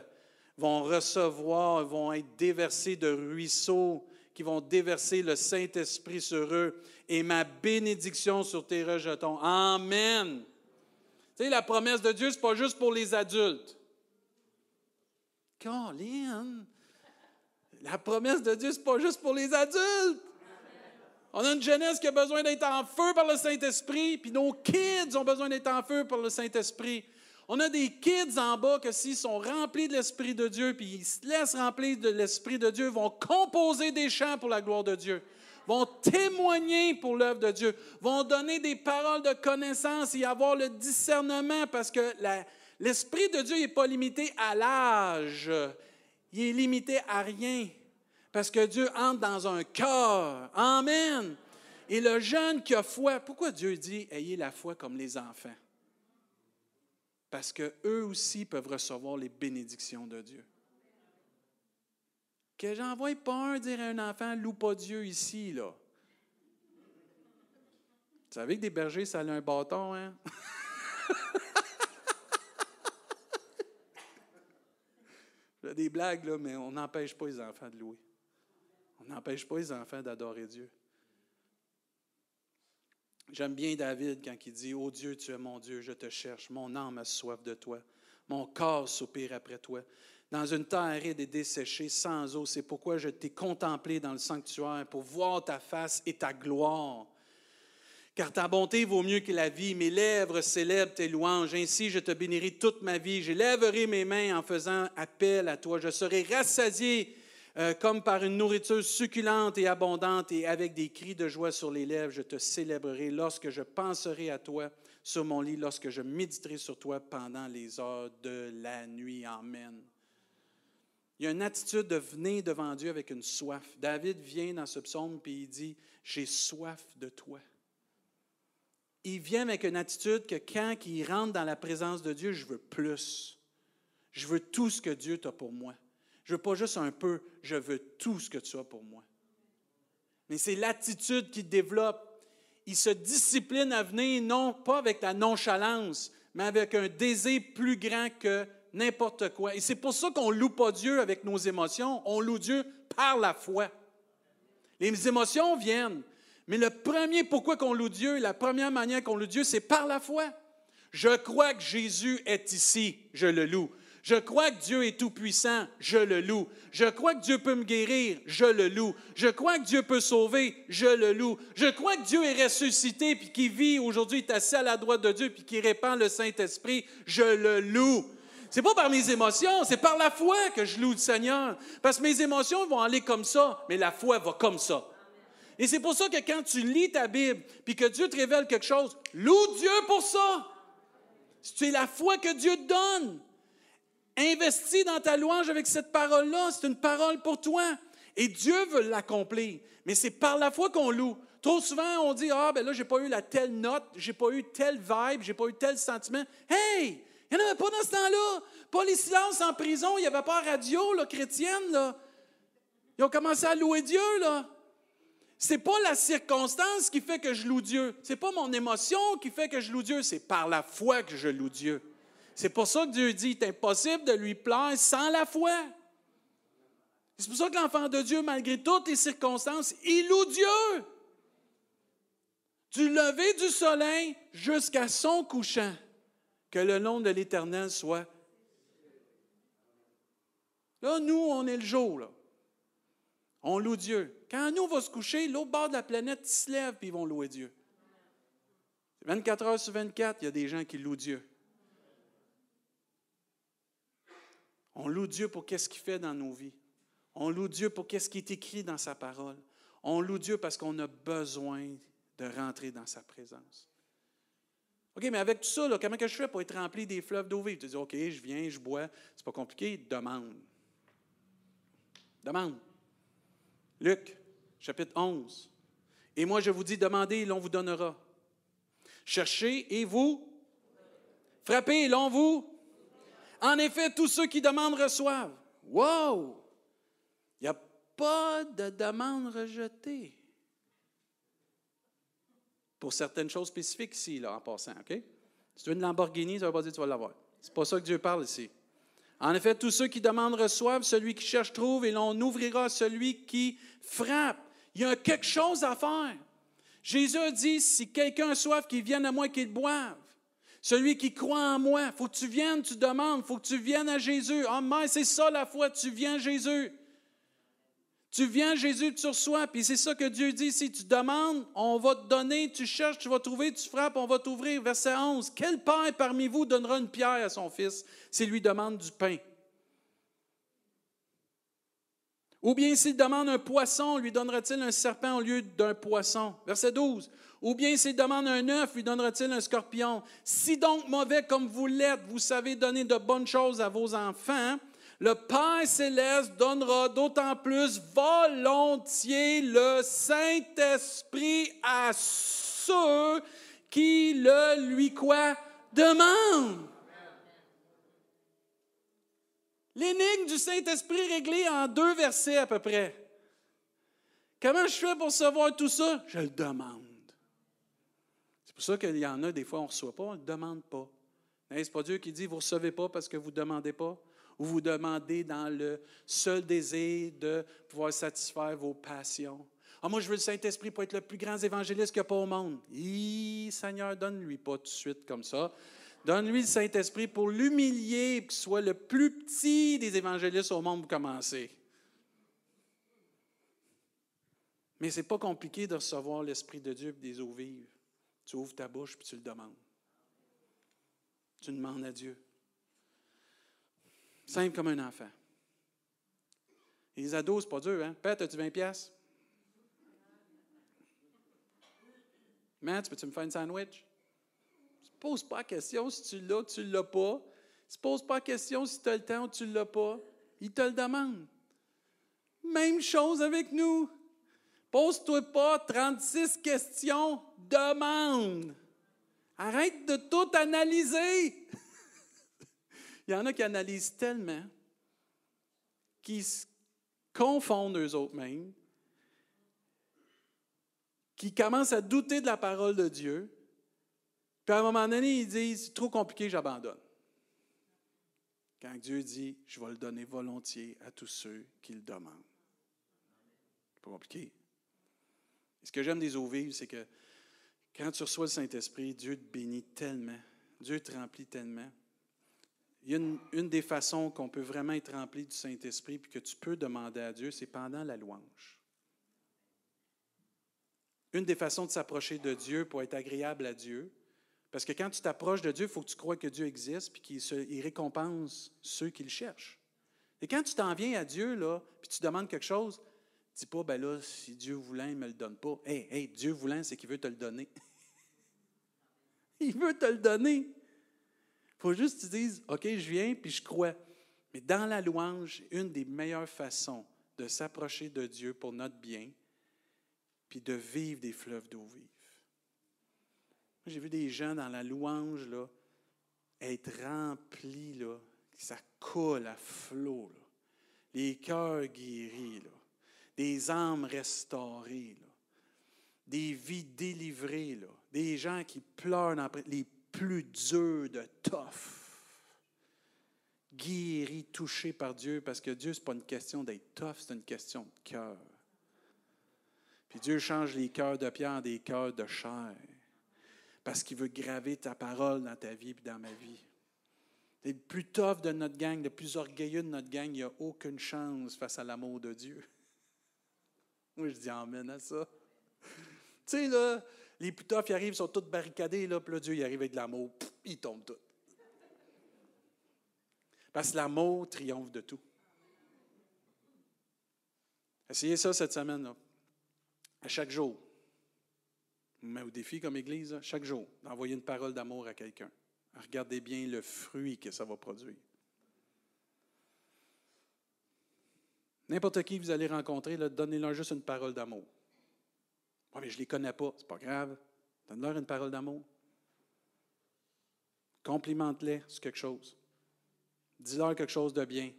vont recevoir, vont être déversés de ruisseaux qui vont déverser le Saint-Esprit sur eux et ma bénédiction sur tes rejetons. Amen. Tu sais, la promesse de Dieu, ce n'est pas juste pour les adultes. Colin, la promesse de Dieu, ce n'est pas juste pour les adultes. On a une jeunesse qui a besoin d'être en feu par le Saint-Esprit, puis nos kids ont besoin d'être en feu par le Saint-Esprit. On a des kids en bas que s'ils sont remplis de l'Esprit de Dieu, puis ils se laissent remplir de l'Esprit de Dieu, vont composer des chants pour la gloire de Dieu, vont témoigner pour l'œuvre de Dieu, vont donner des paroles de connaissance et avoir le discernement parce que l'Esprit de Dieu n'est pas limité à l'âge, il est limité à rien parce que Dieu entre dans un cœur. Amen. Et le jeune qui a foi, pourquoi Dieu dit ayez la foi comme les enfants? parce qu'eux aussi peuvent recevoir les bénédictions de Dieu. Que j'envoie pas un dire à un enfant, loue pas Dieu ici, là. Vous savez que des bergers, ça a un bâton, hein? [laughs] J'ai des blagues, là, mais on n'empêche pas les enfants de louer. On n'empêche pas les enfants d'adorer Dieu. J'aime bien David quand il dit Ô Dieu, tu es mon Dieu, je te cherche, mon âme a soif de toi, mon corps soupire après toi. Dans une terre aride et desséchée, sans eau, c'est pourquoi je t'ai contemplé dans le sanctuaire pour voir ta face et ta gloire. Car ta bonté vaut mieux que la vie. Mes lèvres célèbrent tes louanges. Ainsi, je te bénirai toute ma vie. J'élèverai mes mains en faisant appel à toi. Je serai rassasié euh, comme par une nourriture succulente et abondante, et avec des cris de joie sur les lèvres, je te célébrerai lorsque je penserai à toi sur mon lit, lorsque je méditerai sur toi pendant les heures de la nuit. Amen. Il y a une attitude de venir devant Dieu avec une soif. David vient dans ce psaume et il dit, j'ai soif de toi. Il vient avec une attitude que quand il rentre dans la présence de Dieu, je veux plus. Je veux tout ce que Dieu a pour moi. Je veux pas juste un peu, je veux tout ce que tu as pour moi. Mais c'est l'attitude qu'il développe. Il se discipline à venir, non pas avec la nonchalance, mais avec un désir plus grand que n'importe quoi. Et c'est pour ça qu'on ne loue pas Dieu avec nos émotions, on loue Dieu par la foi. Les émotions viennent, mais le premier pourquoi qu'on loue Dieu, la première manière qu'on loue Dieu, c'est par la foi. Je crois que Jésus est ici, je le loue. Je crois que Dieu est tout-puissant, je le loue. Je crois que Dieu peut me guérir, je le loue. Je crois que Dieu peut sauver, je le loue. Je crois que Dieu est ressuscité, puis qu'il vit aujourd'hui, est assis à la droite de Dieu, puis qu'il répand le Saint-Esprit, je le loue. C'est pas par mes émotions, c'est par la foi que je loue le Seigneur. Parce que mes émotions vont aller comme ça, mais la foi va comme ça. Et c'est pour ça que quand tu lis ta Bible, puis que Dieu te révèle quelque chose, loue Dieu pour ça. C'est la foi que Dieu te donne. Investis dans ta louange avec cette parole-là. C'est une parole pour toi. Et Dieu veut l'accomplir. Mais c'est par la foi qu'on loue. Trop souvent, on dit Ah, ben là, j'ai pas eu la telle note, j'ai pas eu telle vibe, j'ai pas eu tel sentiment. Hey! Il n'y en avait pas dans ce temps-là. Pas les silences en prison, il n'y avait pas radio là, chrétienne. Là. Ils ont commencé à louer Dieu. là. C'est pas la circonstance qui fait que je loue Dieu. C'est pas mon émotion qui fait que je loue Dieu. C'est par la foi que je loue Dieu. C'est pour ça que Dieu dit, c'est impossible de lui plaire sans la foi. C'est pour ça que l'enfant de Dieu, malgré toutes les circonstances, il loue Dieu. Du lever du soleil jusqu'à son couchant, que le nom de l'Éternel soit. Là, nous, on est le jour. On loue Dieu. Quand nous, on va se coucher, l'autre bord de la planète se lève et ils vont louer Dieu. 24 heures sur 24, il y a des gens qui louent Dieu. On loue Dieu pour qu'est-ce qu'il fait dans nos vies. On loue Dieu pour qu'est-ce qui est écrit dans sa parole. On loue Dieu parce qu'on a besoin de rentrer dans sa présence. OK, mais avec tout ça, comment que je fais pour être rempli des fleuves d'eau vive? Tu dis, OK, je viens, je bois. C'est pas compliqué. Demande. Demande. Luc, chapitre 11. Et moi, je vous dis, demandez et l'on vous donnera. Cherchez et vous. Frappez et l'on vous en effet, tous ceux qui demandent reçoivent. Wow! Il n'y a pas de demande rejetée. Pour certaines choses spécifiques ici, là, en passant, OK? Si tu veux une Lamborghini, ça ne veut pas dire que tu vas l'avoir. C'est pas ça que Dieu parle ici. En effet, tous ceux qui demandent reçoivent, celui qui cherche trouve, et l'on ouvrira celui qui frappe. Il y a quelque chose à faire. Jésus dit, si quelqu'un soif, qu'il vienne à moi, qu'il boive. Celui qui croit en moi, il faut que tu viennes, tu demandes, il faut que tu viennes à Jésus. Ah, mais c'est ça la foi, tu viens Jésus. Tu viens Jésus, tu reçois, puis c'est ça que Dieu dit. Si tu demandes, on va te donner, tu cherches, tu vas trouver, tu frappes, on va t'ouvrir. Verset 11. Quel père parmi vous donnera une pierre à son fils s'il lui demande du pain? Ou bien s'il demande un poisson, lui donnera-t-il un serpent au lieu d'un poisson? Verset 12. Ou bien s'il demande un œuf, lui donnera-t-il un scorpion? Si donc mauvais comme vous l'êtes, vous savez donner de bonnes choses à vos enfants, le Père céleste donnera d'autant plus volontiers le Saint-Esprit à ceux qui le lui quoi demandent. L'énigme du Saint-Esprit réglée en deux versets à peu près. Comment je fais pour savoir tout ça? Je le demande pour ça qu'il y en a des fois, on ne reçoit pas, on ne demande pas. Ce n'est pas Dieu qui dit, vous ne recevez pas parce que vous ne demandez pas. Ou vous demandez dans le seul désir de pouvoir satisfaire vos passions. Ah, moi, je veux le Saint-Esprit pour être le plus grand évangéliste qu'il n'y a pas au monde. Hi, Seigneur, donne-lui pas tout de suite comme ça. Donne-lui le Saint-Esprit pour l'humilier, qu'il soit le plus petit des évangélistes au monde pour commencer. Mais ce n'est pas compliqué de recevoir l'Esprit de Dieu et des eaux vives. Tu ouvres ta bouche et tu le demandes. Tu demandes à Dieu. Simple comme un enfant. Les ados, c'est pas dur, hein? Père, as-tu 20 pièces? Matt, peux-tu me faire un sandwich? Ne pose pas la question si tu l'as tu ne l'as pas. Ne pose pas la question si tu as le temps ou tu ne l'as pas. Il te le demande. Même chose avec nous. Pose-toi pas 36 questions, demande. Arrête de tout analyser. [laughs] Il y en a qui analysent tellement, qui se confondent eux autres mêmes, qui commencent à douter de la parole de Dieu, puis à un moment donné, ils disent c'est trop compliqué, j'abandonne. Quand Dieu dit je vais le donner volontiers à tous ceux qui le demandent. C'est pas compliqué. ce que j'aime des eaux vives, c'est que quand tu reçois le Saint-Esprit, Dieu te bénit tellement, Dieu te remplit tellement. Une, des façons qu'on peut vraiment être rempli du Saint-Esprit puis que tu peux demander à Dieu, c'est pendant la louange. Une des façons de s'approcher de Dieu pour être agréable à Dieu, parce que quand tu t'approches de Dieu, il faut que tu crois que Dieu existe puis qu'il récompense ceux qui le cherchent. Et quand tu t'en viens à Dieu, là, puis tu demandes quelque chose, dis pas, ben là, si Dieu voulait, il ne me le donne pas. Hé, hey, Dieu voulait, c'est qu'il veut te le donner. [laughs] il veut te le donner. Il faut juste que tu dises, OK, je viens, puis je crois. Mais dans la louange, une des meilleures façons de s'approcher de Dieu pour notre bien, puis de vivre des fleuves d'eau vive. J'ai vu des gens dans la louange là, être remplis, là, ça coule à flot. Les cœurs guéris, des âmes restaurées, des vies délivrées, des gens qui pleurent dans les plus dur de tough. Guéri, touché par Dieu, parce que Dieu, ce n'est pas une question d'être tough, c'est une question de cœur. Puis Dieu change les cœurs de pierre en des cœurs de chair, parce qu'il veut graver ta parole dans ta vie et dans ma vie. Le plus tough de notre gang, le plus orgueilleux de notre gang, il n'y a aucune chance face à l'amour de Dieu. [laughs] Moi, je dis Amen à ça. Tu sais, là, les plus toughs, ils arrivent, ils sont tous barricadés, là, puis là, Dieu, il arrive avec de l'amour, ils tombent tous. Parce que l'amour triomphe de tout. Essayez ça cette semaine, là. à chaque jour. Mais au défi comme Église, chaque jour, d'envoyer une parole d'amour à quelqu'un. Regardez bien le fruit que ça va produire. N'importe qui vous allez rencontrer, donnez-leur juste une parole d'amour je ne les connais pas. C'est pas grave. Donne-leur une parole d'amour. Complimente-les sur quelque chose. Dis-leur quelque chose de bien.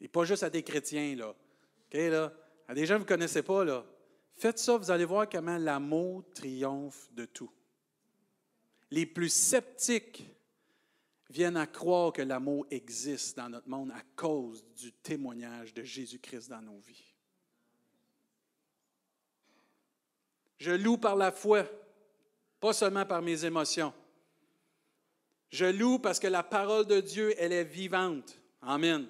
Et pas juste à des chrétiens, là. OK, là? À des gens que vous ne connaissez pas, là. Faites ça, vous allez voir comment l'amour triomphe de tout. Les plus sceptiques viennent à croire que l'amour existe dans notre monde à cause du témoignage de Jésus-Christ dans nos vies. Je loue par la foi, pas seulement par mes émotions. Je loue parce que la parole de Dieu, elle est vivante. Amen.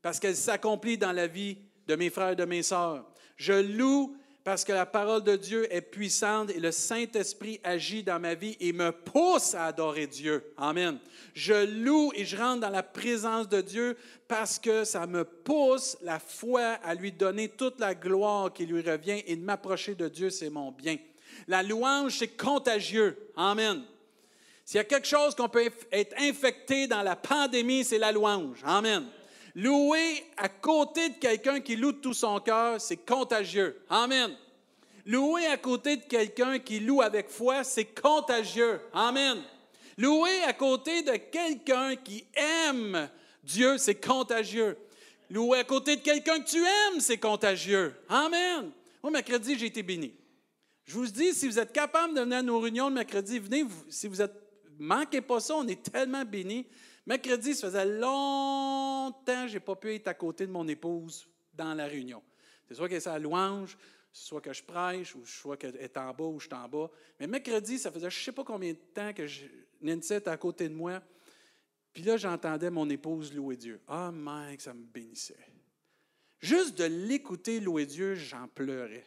Parce qu'elle s'accomplit dans la vie de mes frères et de mes sœurs. Je loue parce que la parole de Dieu est puissante et le Saint-Esprit agit dans ma vie et me pousse à adorer Dieu. Amen. Je loue et je rentre dans la présence de Dieu parce que ça me pousse la foi à lui donner toute la gloire qui lui revient et de m'approcher de Dieu, c'est mon bien. La louange, c'est contagieux. Amen. S'il y a quelque chose qu'on peut être infecté dans la pandémie, c'est la louange. Amen. Louer à côté de quelqu'un qui loue de tout son cœur, c'est contagieux. Amen. Louer à côté de quelqu'un qui loue avec foi, c'est contagieux. Amen. Louer à côté de quelqu'un qui aime Dieu, c'est contagieux. Louer à côté de quelqu'un que tu aimes, c'est contagieux. Amen. Moi, mercredi, j'ai été béni. Je vous dis, si vous êtes capable de venir à nos réunions le mercredi, venez. Si vous êtes, manquez pas ça, on est tellement bénis. Mercredi, ça faisait longtemps que je n'ai pas pu être à côté de mon épouse dans la réunion. C'est soit qu'elle est à louange, soit que je prêche, ou soit qu'elle est en bas ou je suis en bas. Mais mercredi, ça faisait je ne sais pas combien de temps que Nancy était à côté de moi. Puis là, j'entendais mon épouse louer Dieu. Ah, Mike, ça me bénissait. Juste de l'écouter louer Dieu, j'en pleurais.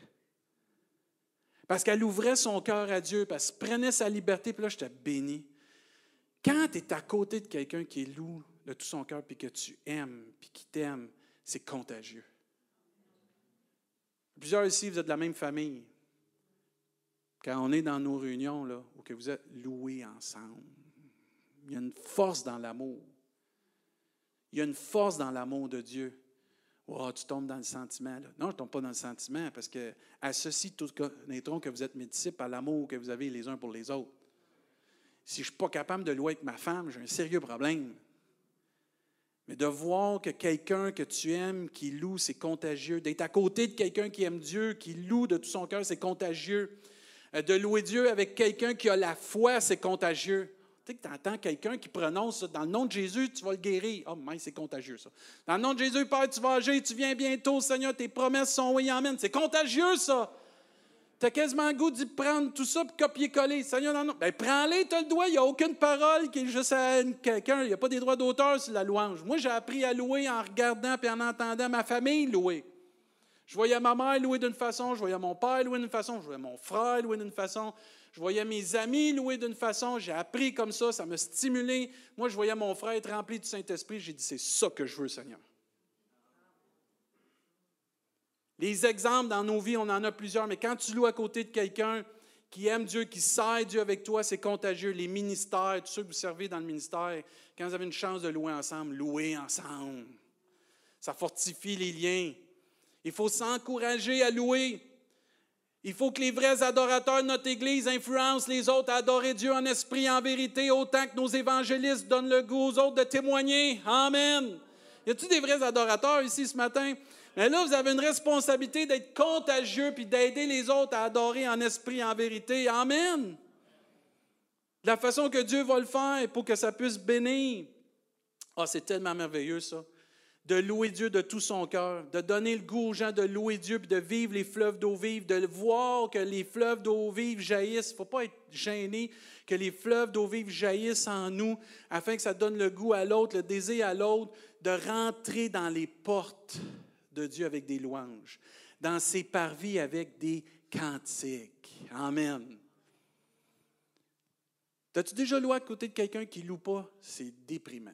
Parce qu'elle ouvrait son cœur à Dieu, parce qu'elle prenait sa liberté, puis là, j'étais béni. Quand tu es à côté de quelqu'un qui est de tout son cœur, puis que tu aimes, puis qui t'aime, c'est contagieux. Plusieurs ici, vous êtes de la même famille. Quand on est dans nos réunions, ou que vous êtes loués ensemble, il y a une force dans l'amour. Il y a une force dans l'amour de Dieu. Oh, tu tombes dans le sentiment. Non, je ne tombe pas dans le sentiment parce que à ceci, tous connaîtront que vous êtes mes disciples à l'amour que vous avez les uns pour les autres. Si je ne suis pas capable de louer avec ma femme, j'ai un sérieux problème. Mais de voir que quelqu'un que tu aimes, qui loue, c'est contagieux. D'être à côté de quelqu'un qui aime Dieu, qui loue de tout son cœur, c'est contagieux. Euh, de louer Dieu avec quelqu'un qui a la foi, c'est contagieux. Tu sais que tu entends quelqu'un qui prononce dans le nom de Jésus, tu vas le guérir. Oh, mais c'est contagieux, ça. Dans le nom de Jésus, Père, tu vas agir, tu viens bientôt, Seigneur, tes promesses sont oui, amen. C'est contagieux, ça. Tu as quasiment goût d'y prendre tout ça pour copier-coller. Seigneur, non, non. Ben, prends-les, tu as le droit. Il n'y a aucune parole qui est juste à quelqu'un. Il n'y a pas des droits d'auteur sur la louange. Moi, j'ai appris à louer en regardant et en entendant ma famille louer. Je voyais ma mère louer d'une façon, je voyais mon père louer d'une façon, je voyais mon frère louer d'une façon, je voyais mes amis louer d'une façon, j'ai appris comme ça, ça m'a stimulé. Moi, je voyais mon frère être rempli du Saint-Esprit, j'ai dit, c'est ça que je veux, Seigneur. Les exemples dans nos vies, on en a plusieurs, mais quand tu loues à côté de quelqu'un qui aime Dieu, qui sert Dieu avec toi, c'est contagieux. Les ministères, tous ceux que vous servez dans le ministère, quand vous avez une chance de louer ensemble, louez ensemble. Ça fortifie les liens. Il faut s'encourager à louer. Il faut que les vrais adorateurs de notre Église influencent les autres à adorer Dieu en esprit en vérité, autant que nos évangélistes donnent le goût aux autres de témoigner. Amen. Y a-t-il des vrais adorateurs ici ce matin? Mais là, vous avez une responsabilité d'être contagieux puis d'aider les autres à adorer en esprit en vérité. Amen. La façon que Dieu va le faire pour que ça puisse bénir. Ah, c'est tellement merveilleux ça. De louer Dieu de tout son cœur, de donner le goût aux gens de louer Dieu puis de vivre les fleuves d'eau vive, de voir que les fleuves d'eau vive jaillissent. Il ne faut pas être gêné que les fleuves d'eau vive jaillissent en nous afin que ça donne le goût à l'autre, le désir à l'autre de rentrer dans les portes de Dieu avec des louanges, dans ses parvis avec des cantiques. Amen. T'as-tu déjà loué à côté de quelqu'un qui loue pas? C'est déprimant.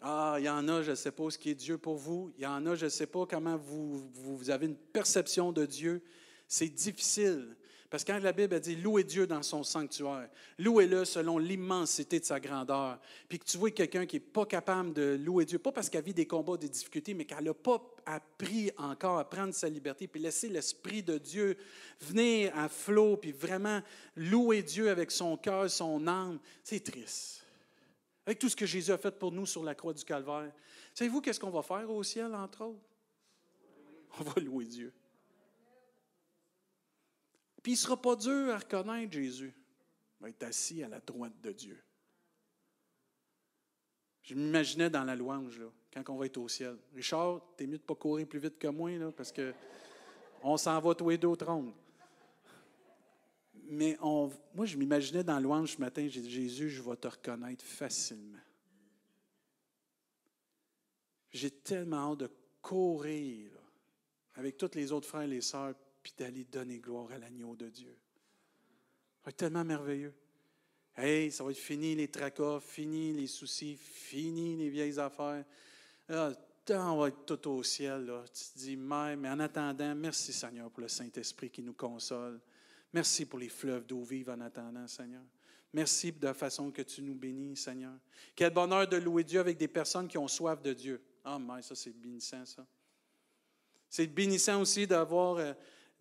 Ah, il y en a, je ne sais pas ce qui est Dieu pour vous. Il y en a, je ne sais pas comment vous, vous avez une perception de Dieu. C'est difficile. Parce que quand la Bible dit louez Dieu dans son sanctuaire, louez-le selon l'immensité de sa grandeur, puis que tu vois quelqu'un qui n'est pas capable de louer Dieu, pas parce qu'elle vit des combats, des difficultés, mais qu'elle n'a pas appris encore à prendre sa liberté, puis laisser l'Esprit de Dieu venir à flot, puis vraiment louer Dieu avec son cœur, son âme, c'est triste. Avec tout ce que Jésus a fait pour nous sur la croix du Calvaire. Savez-vous qu'est-ce qu'on va faire au ciel, entre autres? On va louer Dieu. Puis il ne sera pas dur à reconnaître Jésus. Il va être assis à la droite de Dieu. Je m'imaginais dans la louange, là, quand on va être au ciel. Richard, t'es mieux de ne pas courir plus vite que moi, là, parce que on s'en va tous les deux au. Mais moi, je m'imaginais dans la louange ce matin, j'ai dit, Jésus, je vais te reconnaître facilement. J'ai tellement hâte de courir avec tous les autres frères et les sœurs, puis d'aller donner gloire à l'agneau de Dieu. Ça va être tellement merveilleux. Hey, ça va être fini les tracas, fini les soucis, fini les vieilles affaires. Ah, on va être tout au ciel. Là. Tu te dis, mais en attendant, merci Seigneur pour le Saint-Esprit qui nous console. Merci pour les fleuves d'eau vive en attendant, Seigneur. Merci de la façon que tu nous bénis, Seigneur. Quel bonheur de louer Dieu avec des personnes qui ont soif de Dieu. Ah, mais ça, c'est bénissant, ça. C'est bénissant aussi d'avoir euh,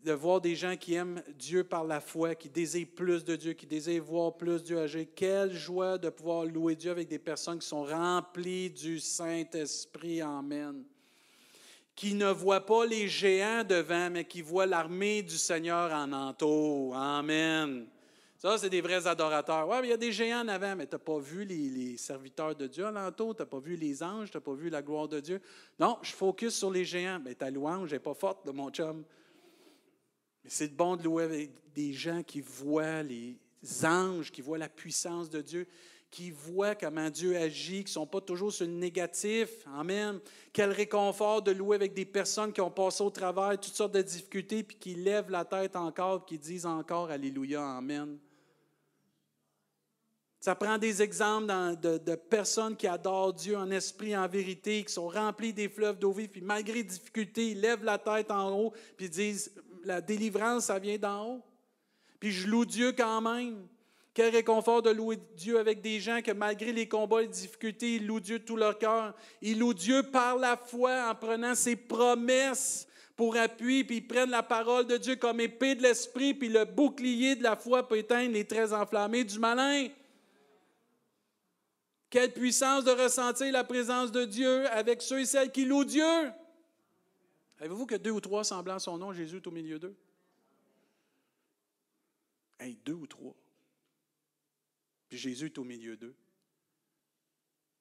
de voir des gens qui aiment Dieu par la foi, qui désirent plus de Dieu, qui désirent voir plus Dieu agir. Quelle joie de pouvoir louer Dieu avec des personnes qui sont remplies du Saint-Esprit. Amen. Qui ne voient pas les géants devant, mais qui voient l'armée du Seigneur en entour. Amen. Ça, c'est des vrais adorateurs. Mais il y a des géants en avant, mais tu n'as pas vu les, serviteurs de Dieu alentour, tu n'as pas vu les anges, tu n'as pas vu la gloire de Dieu. Non, je focus sur les géants. Mais ta louange n'est pas forte, de mon chum. Mais c'est bon de louer avec des gens qui voient les anges, qui voient la puissance de Dieu, qui voient comment Dieu agit, qui ne sont pas toujours sur le négatif. Amen. Quel réconfort de louer avec des personnes qui ont passé au travers toutes sortes de difficultés, puis qui lèvent la tête encore, puis qui disent encore Alléluia, Amen. Ça prend des exemples de, personnes qui adorent Dieu en esprit, en vérité, qui sont remplis des fleuves d'eau vive, puis malgré les difficultés, ils lèvent la tête en haut, puis disent La délivrance, ça vient d'en haut. Puis je loue Dieu quand même. Quel réconfort de louer Dieu avec des gens que malgré les combats et les difficultés, ils louent Dieu de tout leur cœur. Ils louent Dieu par la foi en prenant ses promesses pour appui, puis ils prennent la parole de Dieu comme épée de l'esprit, puis le bouclier de la foi peut éteindre les traits enflammés du malin. Quelle puissance de ressentir la présence de Dieu avec ceux et celles qui louent Dieu. Avez-vous que deux ou trois semblant son nom, Jésus est au milieu d'eux? Hey, deux ou trois. Puis Jésus est au milieu d'eux.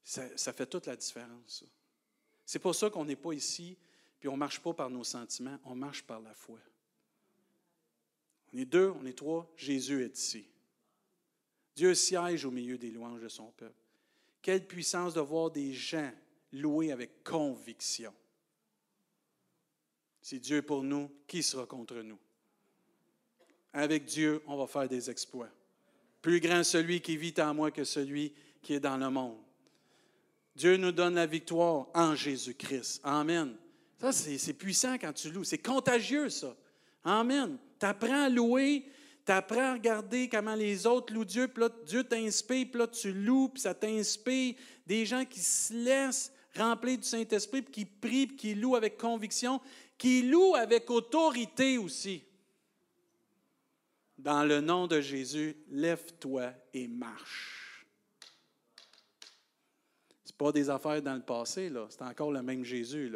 Ça, fait toute la différence. C'est pour ça qu'on n'est pas ici, puis on ne marche pas par nos sentiments, on marche par la foi. On est deux, on est trois, Jésus est ici. Dieu siège au milieu des louanges de son peuple. Quelle puissance de voir des gens louer avec conviction. Si Dieu est pour nous, qui sera contre nous? Avec Dieu, on va faire des exploits. Plus grand celui qui vit en moi que celui qui est dans le monde. Dieu nous donne la victoire en Jésus-Christ. Amen. Ça, c'est puissant quand tu loues. C'est contagieux, ça. Amen. Tu apprends à louer, tu apprends à regarder comment les autres louent Dieu, puis là, Dieu t'inspire, puis là, tu loues, puis ça t'inspire. Des gens qui se laissent remplir du Saint-Esprit, puis qui prient, puis qui louent avec conviction, qui louent avec autorité aussi. Dans le nom de Jésus, lève-toi et marche. Ce pas des affaires dans le passé. C'est encore le même Jésus.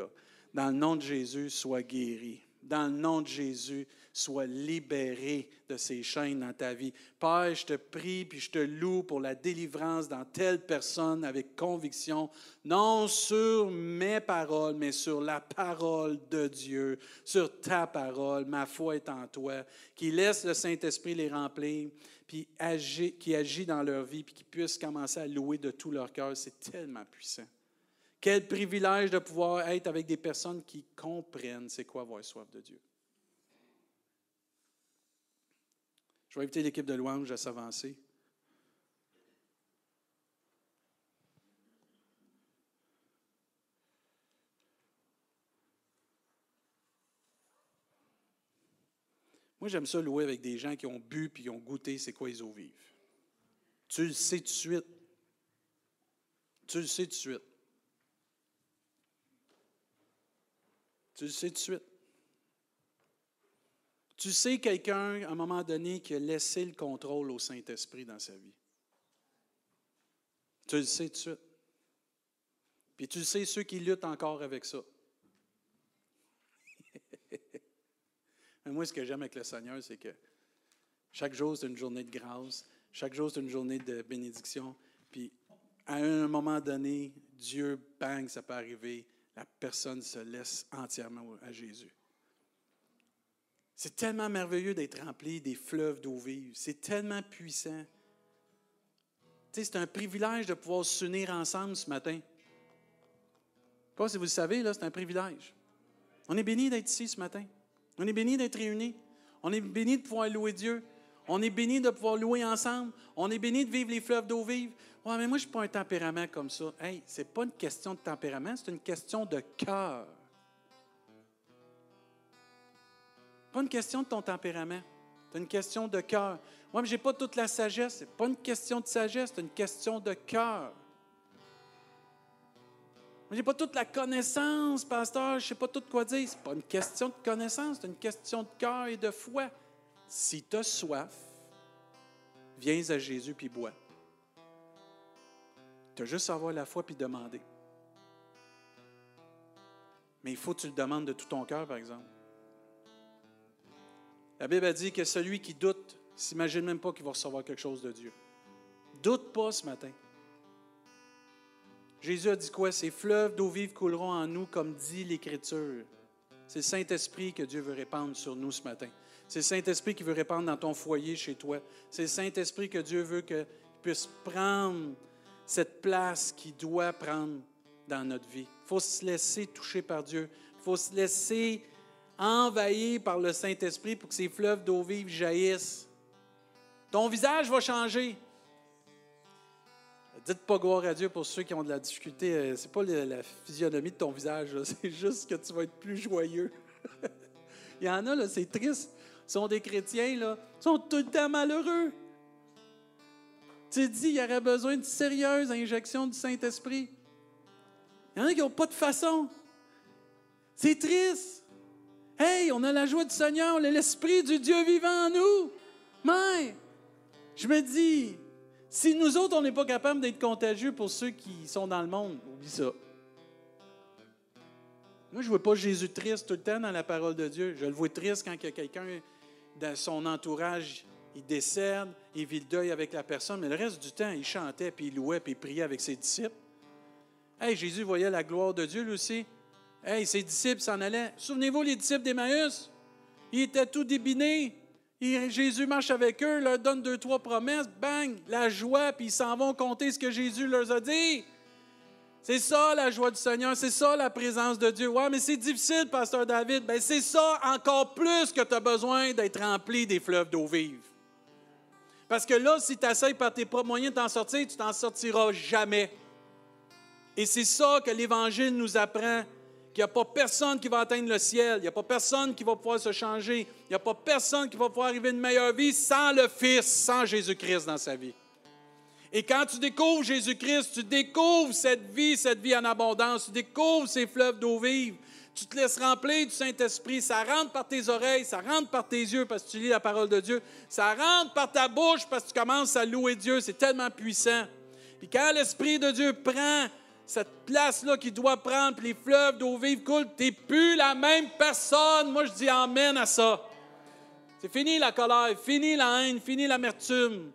Dans le nom de Jésus, sois guéri. Dans le nom de Jésus, sois libéré de ces chaînes dans ta vie. Père, je te prie puis je te loue pour la délivrance dans telle personne avec conviction, non sur mes paroles, mais sur la parole de Dieu, sur ta parole. Ma foi est en toi. Qui laisse le Saint-Esprit les remplir, puis agit, qui agit dans leur vie, puis qui puisse commencer à louer de tout leur cœur. C'est tellement puissant. Quel privilège de pouvoir être avec des personnes qui comprennent c'est quoi avoir soif de Dieu. Je vais inviter l'équipe de louange à s'avancer. Moi, j'aime ça louer avec des gens qui ont bu puis qui ont goûté c'est quoi les eaux vives. Tu le sais tout de suite. Tu le sais tout de suite. Tu le sais tout de suite. Tu sais quelqu'un, à un moment donné, qui a laissé le contrôle au Saint-Esprit dans sa vie? Tu le sais tout de suite. Puis tu sais ceux qui luttent encore avec ça. [laughs] Mais moi, ce que j'aime avec le Seigneur, c'est que chaque jour, c'est une journée de grâce. Chaque jour, c'est une journée de bénédiction. Puis, à un moment donné, Dieu, bang, ça peut arriver. La personne se laisse entièrement à Jésus. C'est tellement merveilleux d'être rempli des fleuves d'eau vive. C'est tellement puissant. c'est un privilège de pouvoir s'unir ensemble ce matin. Pas si vous le savez, là, c'est un privilège. On est béni d'être ici ce matin. On est béni d'être réunis. On est béni de pouvoir louer Dieu. On est béni de pouvoir louer ensemble. On est béni de vivre les fleuves d'eau vive. Ouais, mais moi, je n'ai pas un tempérament comme ça. Hey, ce n'est pas une question de tempérament, c'est une question de cœur. Pas une question de ton tempérament. C'est une question de cœur. Moi, je n'ai pas toute la sagesse. Ce pas une question de sagesse, c'est une question de cœur. Je n'ai pas toute la connaissance, pasteur, je ne sais pas tout quoi dire. Ce n'est pas une question de connaissance, c'est une question de cœur et de foi. Si tu as soif, viens à Jésus puis bois. Tu as juste à avoir la foi puis demander. Mais il faut que tu le demandes de tout ton cœur, par exemple. La Bible a dit que celui qui doute s'imagine même pas qu'il va recevoir quelque chose de Dieu. Doute pas ce matin. Jésus a dit quoi? Ces fleuves d'eau vive couleront en nous, comme dit l'Écriture. C'est le Saint-Esprit que Dieu veut répandre sur nous ce matin. C'est le Saint-Esprit qui veut répandre dans ton foyer chez toi. C'est le Saint-Esprit que Dieu veut qu'il puisse prendre cette place qu'il doit prendre dans notre vie. Il faut se laisser toucher par Dieu. Il faut se laisser envahir par le Saint-Esprit pour que ces fleuves d'eau vive jaillissent. Ton visage va changer. Dites pas gloire à Dieu pour ceux qui ont de la difficulté. Euh, c'est pas la physionomie de ton visage, [laughs] c'est juste que tu vas être plus joyeux. [laughs] Il y en a, c'est triste. Ils sont des chrétiens, là, ils sont tout le temps malheureux. Tu dis, il y aurait besoin de sérieuse injection du Saint-Esprit. Il y en a qui n'ont pas de façon. C'est triste. Hey, on a la joie du Seigneur, on a l'Esprit du Dieu vivant en nous. Mais, je me dis, si nous autres, on n'est pas capable d'être contagieux pour ceux qui sont dans le monde, oublie ça. Moi, je ne vois pas Jésus triste tout le temps dans la parole de Dieu. Je le vois triste quand quelqu'un dans son entourage, il décède, il vit le deuil avec la personne, mais le reste du temps, il chantait, puis il louait, puis il priait avec ses disciples. Hey, Jésus voyait la gloire de Dieu, lui aussi. Hey, ses disciples s'en allaient. Souvenez-vous, les disciples d'Emmaüs, ils étaient tout débinés. Jésus marche avec eux, leur donne deux, trois promesses, bang, la joie, puis ils s'en vont compter ce que Jésus leur a dit. C'est ça la joie du Seigneur, c'est ça la présence de Dieu. Ouais, mais c'est difficile, pasteur David. Ben, c'est ça encore plus que tu as besoin d'être rempli des fleuves d'eau vive. Parce que là, si tu essaies par tes propres moyens de t'en sortir, tu t'en sortiras jamais. Et c'est ça que l'Évangile nous apprend qu'il n'y a pas personne qui va atteindre le ciel, il n'y a pas personne qui va pouvoir se changer, il n'y a pas personne qui va pouvoir arriver une meilleure vie sans le Fils, sans Jésus-Christ dans sa vie. Et quand tu découvres Jésus-Christ, tu découvres cette vie, cette vie en abondance, tu découvres ces fleuves d'eau vive, tu te laisses remplir du Saint-Esprit, ça rentre par tes oreilles, ça rentre par tes yeux parce que tu lis la parole de Dieu, ça rentre par ta bouche parce que tu commences à louer Dieu, c'est tellement puissant. Puis quand l'Esprit de Dieu prend cette place-là qui doit prendre, puis les fleuves d'eau vive coulent, tu n'es plus la même personne. Moi, je dis Amen à ça. C'est fini la colère, fini la haine, fini l'amertume.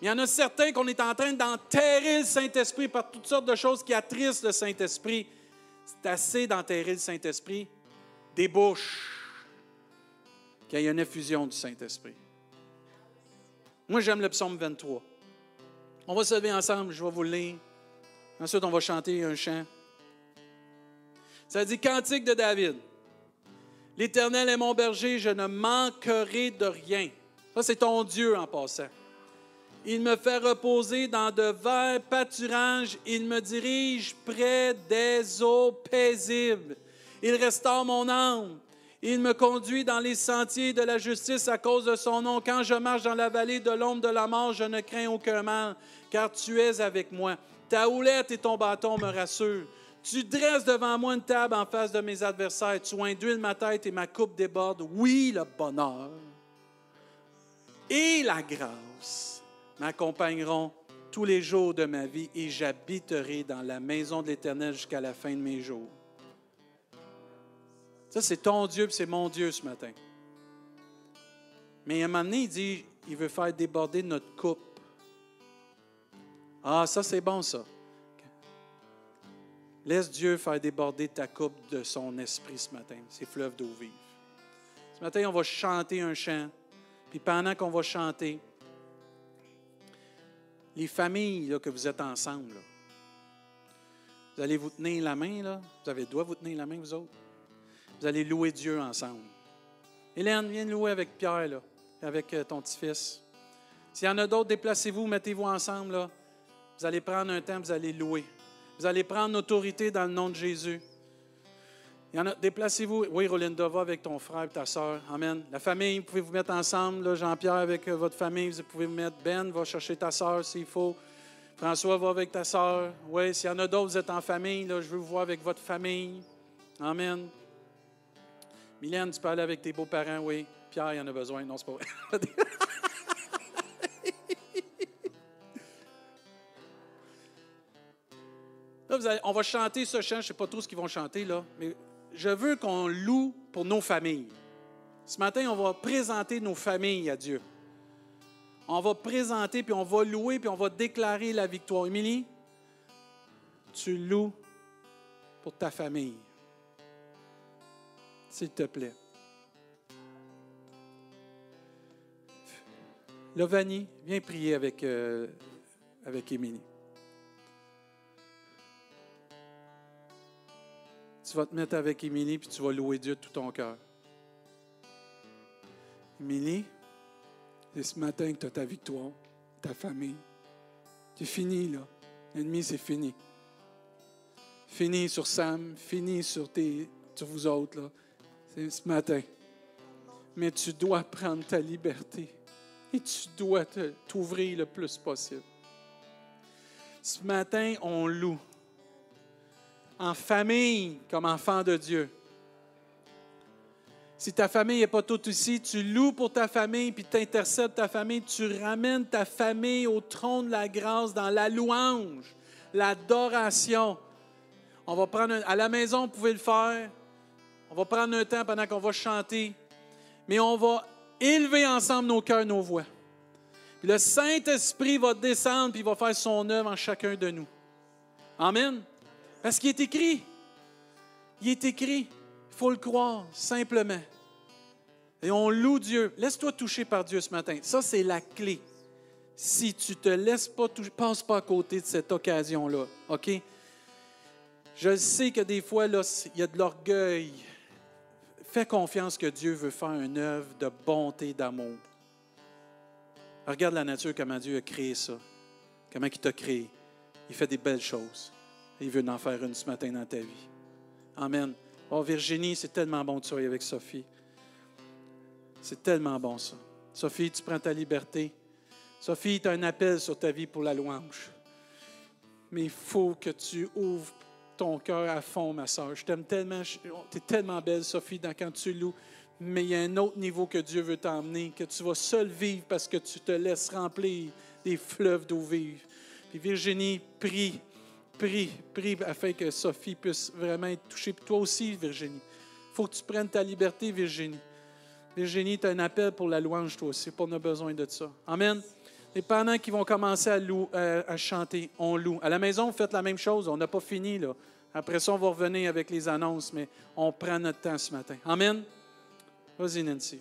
Il y en a certains qu'on est en train d'enterrer le Saint-Esprit par toutes sortes de choses qui attristent le Saint-Esprit. C'est assez d'enterrer le Saint-Esprit. Débouche qu'il y ait une effusion du Saint-Esprit. Moi, j'aime le psaume 23. On va se lever ensemble, je vais vous le lire. Ensuite, on va chanter un chant. Ça dit Cantique de David. L'Éternel est mon berger, je ne manquerai de rien. Ça, c'est ton Dieu en passant. Il me fait reposer dans de verts pâturages. Il me dirige près des eaux paisibles. Il restaure mon âme. Il me conduit dans les sentiers de la justice à cause de son nom. Quand je marche dans la vallée de l'ombre de la mort, je ne crains aucun mal, car tu es avec moi. Ta houlette et ton bâton me rassurent. Tu dresses devant moi une table en face de mes adversaires. Tu induis ma tête et ma coupe déborde. Oui, le bonheur et la grâce m'accompagneront tous les jours de ma vie et j'habiterai dans la maison de l'Éternel jusqu'à la fin de mes jours. Ça, c'est ton Dieu, c'est mon Dieu ce matin. Mais à un moment donné, il dit, il veut faire déborder notre coupe. Ah, ça c'est bon ça. Laisse Dieu faire déborder ta coupe de son esprit ce matin, ces fleuves d'eau vive. Ce matin, on va chanter un chant. Puis pendant qu'on va chanter, les familles que vous êtes ensemble, vous allez vous tenir la main, là. vous avez le droit de vous tenir la main, vous autres. Vous allez louer Dieu ensemble. Hélène, viens louer avec Pierre, là, avec euh, ton petit-fils. S'il y en a d'autres, déplacez-vous, mettez-vous ensemble. Vous allez prendre un temps, vous allez louer. Vous allez prendre l'autorité dans le nom de Jésus. Il y déplacez-vous. Oui, Rolinda, va avec ton frère et ta soeur. Amen. La famille, vous pouvez vous mettre ensemble. Jean-Pierre avec euh, votre famille, vous pouvez vous mettre. Ben, va chercher ta soeur s'il faut. François, va avec ta soeur. Oui, s'il y en a d'autres, vous êtes en famille, je veux vous voir avec votre famille. Amen. Mylène, tu peux aller avec tes beaux-parents, oui. Pierre, il en a besoin. Non, c'est pas vrai. [laughs] on va chanter ce chant, je ne sais pas trop ce qu'ils vont chanter, là, mais je veux qu'on loue pour nos familles. Ce matin, on va présenter nos familles à Dieu. On va présenter, puis on va louer, puis on va déclarer la victoire. Émilie, tu loues pour ta famille. S'il te plaît. Lovani, viens prier avec, euh, avec Émilie. Tu vas te mettre avec Émilie puis tu vas louer Dieu de tout ton cœur. Émilie, c'est ce matin que tu as ta victoire, ta famille. C'est fini, là. L'ennemi, c'est fini. Fini sur Sam, fini sur, sur vous autres, là. C'est ce matin. Mais tu dois prendre ta liberté et tu dois t'ouvrir le plus possible. Ce matin, on loue en famille comme enfant de Dieu. Si ta famille n'est pas toute ici, tu loues pour ta famille, puis tu intercèdes ta famille, tu ramènes ta famille au trône de la grâce dans la louange, l'adoration. On va prendre à la maison, vous pouvez le faire. On va prendre un temps pendant qu'on va chanter, mais on va élever ensemble nos cœurs, nos voix. le Saint-Esprit va descendre puis il va faire son œuvre en chacun de nous. Amen. Parce qu'il est écrit. Il est écrit. Il faut le croire, simplement. Et on loue Dieu. Laisse-toi toucher par Dieu ce matin. Ça, c'est la clé. Si tu te laisses pas toucher, passe pas à côté de cette occasion-là. OK? Je sais que des fois, il y a de l'orgueil. Fais confiance que Dieu veut faire une œuvre de bonté, d'amour. Regarde la nature, comment Dieu a créé ça. Comment il t'a créé. Il fait des belles choses il veut en faire une ce matin dans ta vie. Amen. Oh, Virginie, c'est tellement bon de soyez avec Sophie. C'est tellement bon ça. Sophie, tu prends ta liberté. Sophie, tu as un appel sur ta vie pour la louange. Mais il faut que tu ouvres ton cœur à fond, ma soeur. Je t'aime tellement. Tu es tellement belle, Sophie, quand tu loues. Mais il y a un autre niveau que Dieu veut t'emmener, que tu vas seul vivre parce que tu te laisses remplir des fleuves d'eau vive. Puis Virginie, prie prie, prie afin que Sophie puisse vraiment être touchée. Puis toi aussi, Virginie. Il faut que tu prennes ta liberté, Virginie. Virginie, tu as un appel pour la louange, toi aussi, on a besoin de ça. Amen. Et pendant qu'ils vont commencer à, euh, à, chanter, on loue. À la maison, vous faites la même chose. On n'a pas fini. Là. Après ça, on va revenir avec les annonces, mais on prend notre temps ce matin. Amen. Vas-y, Nancy.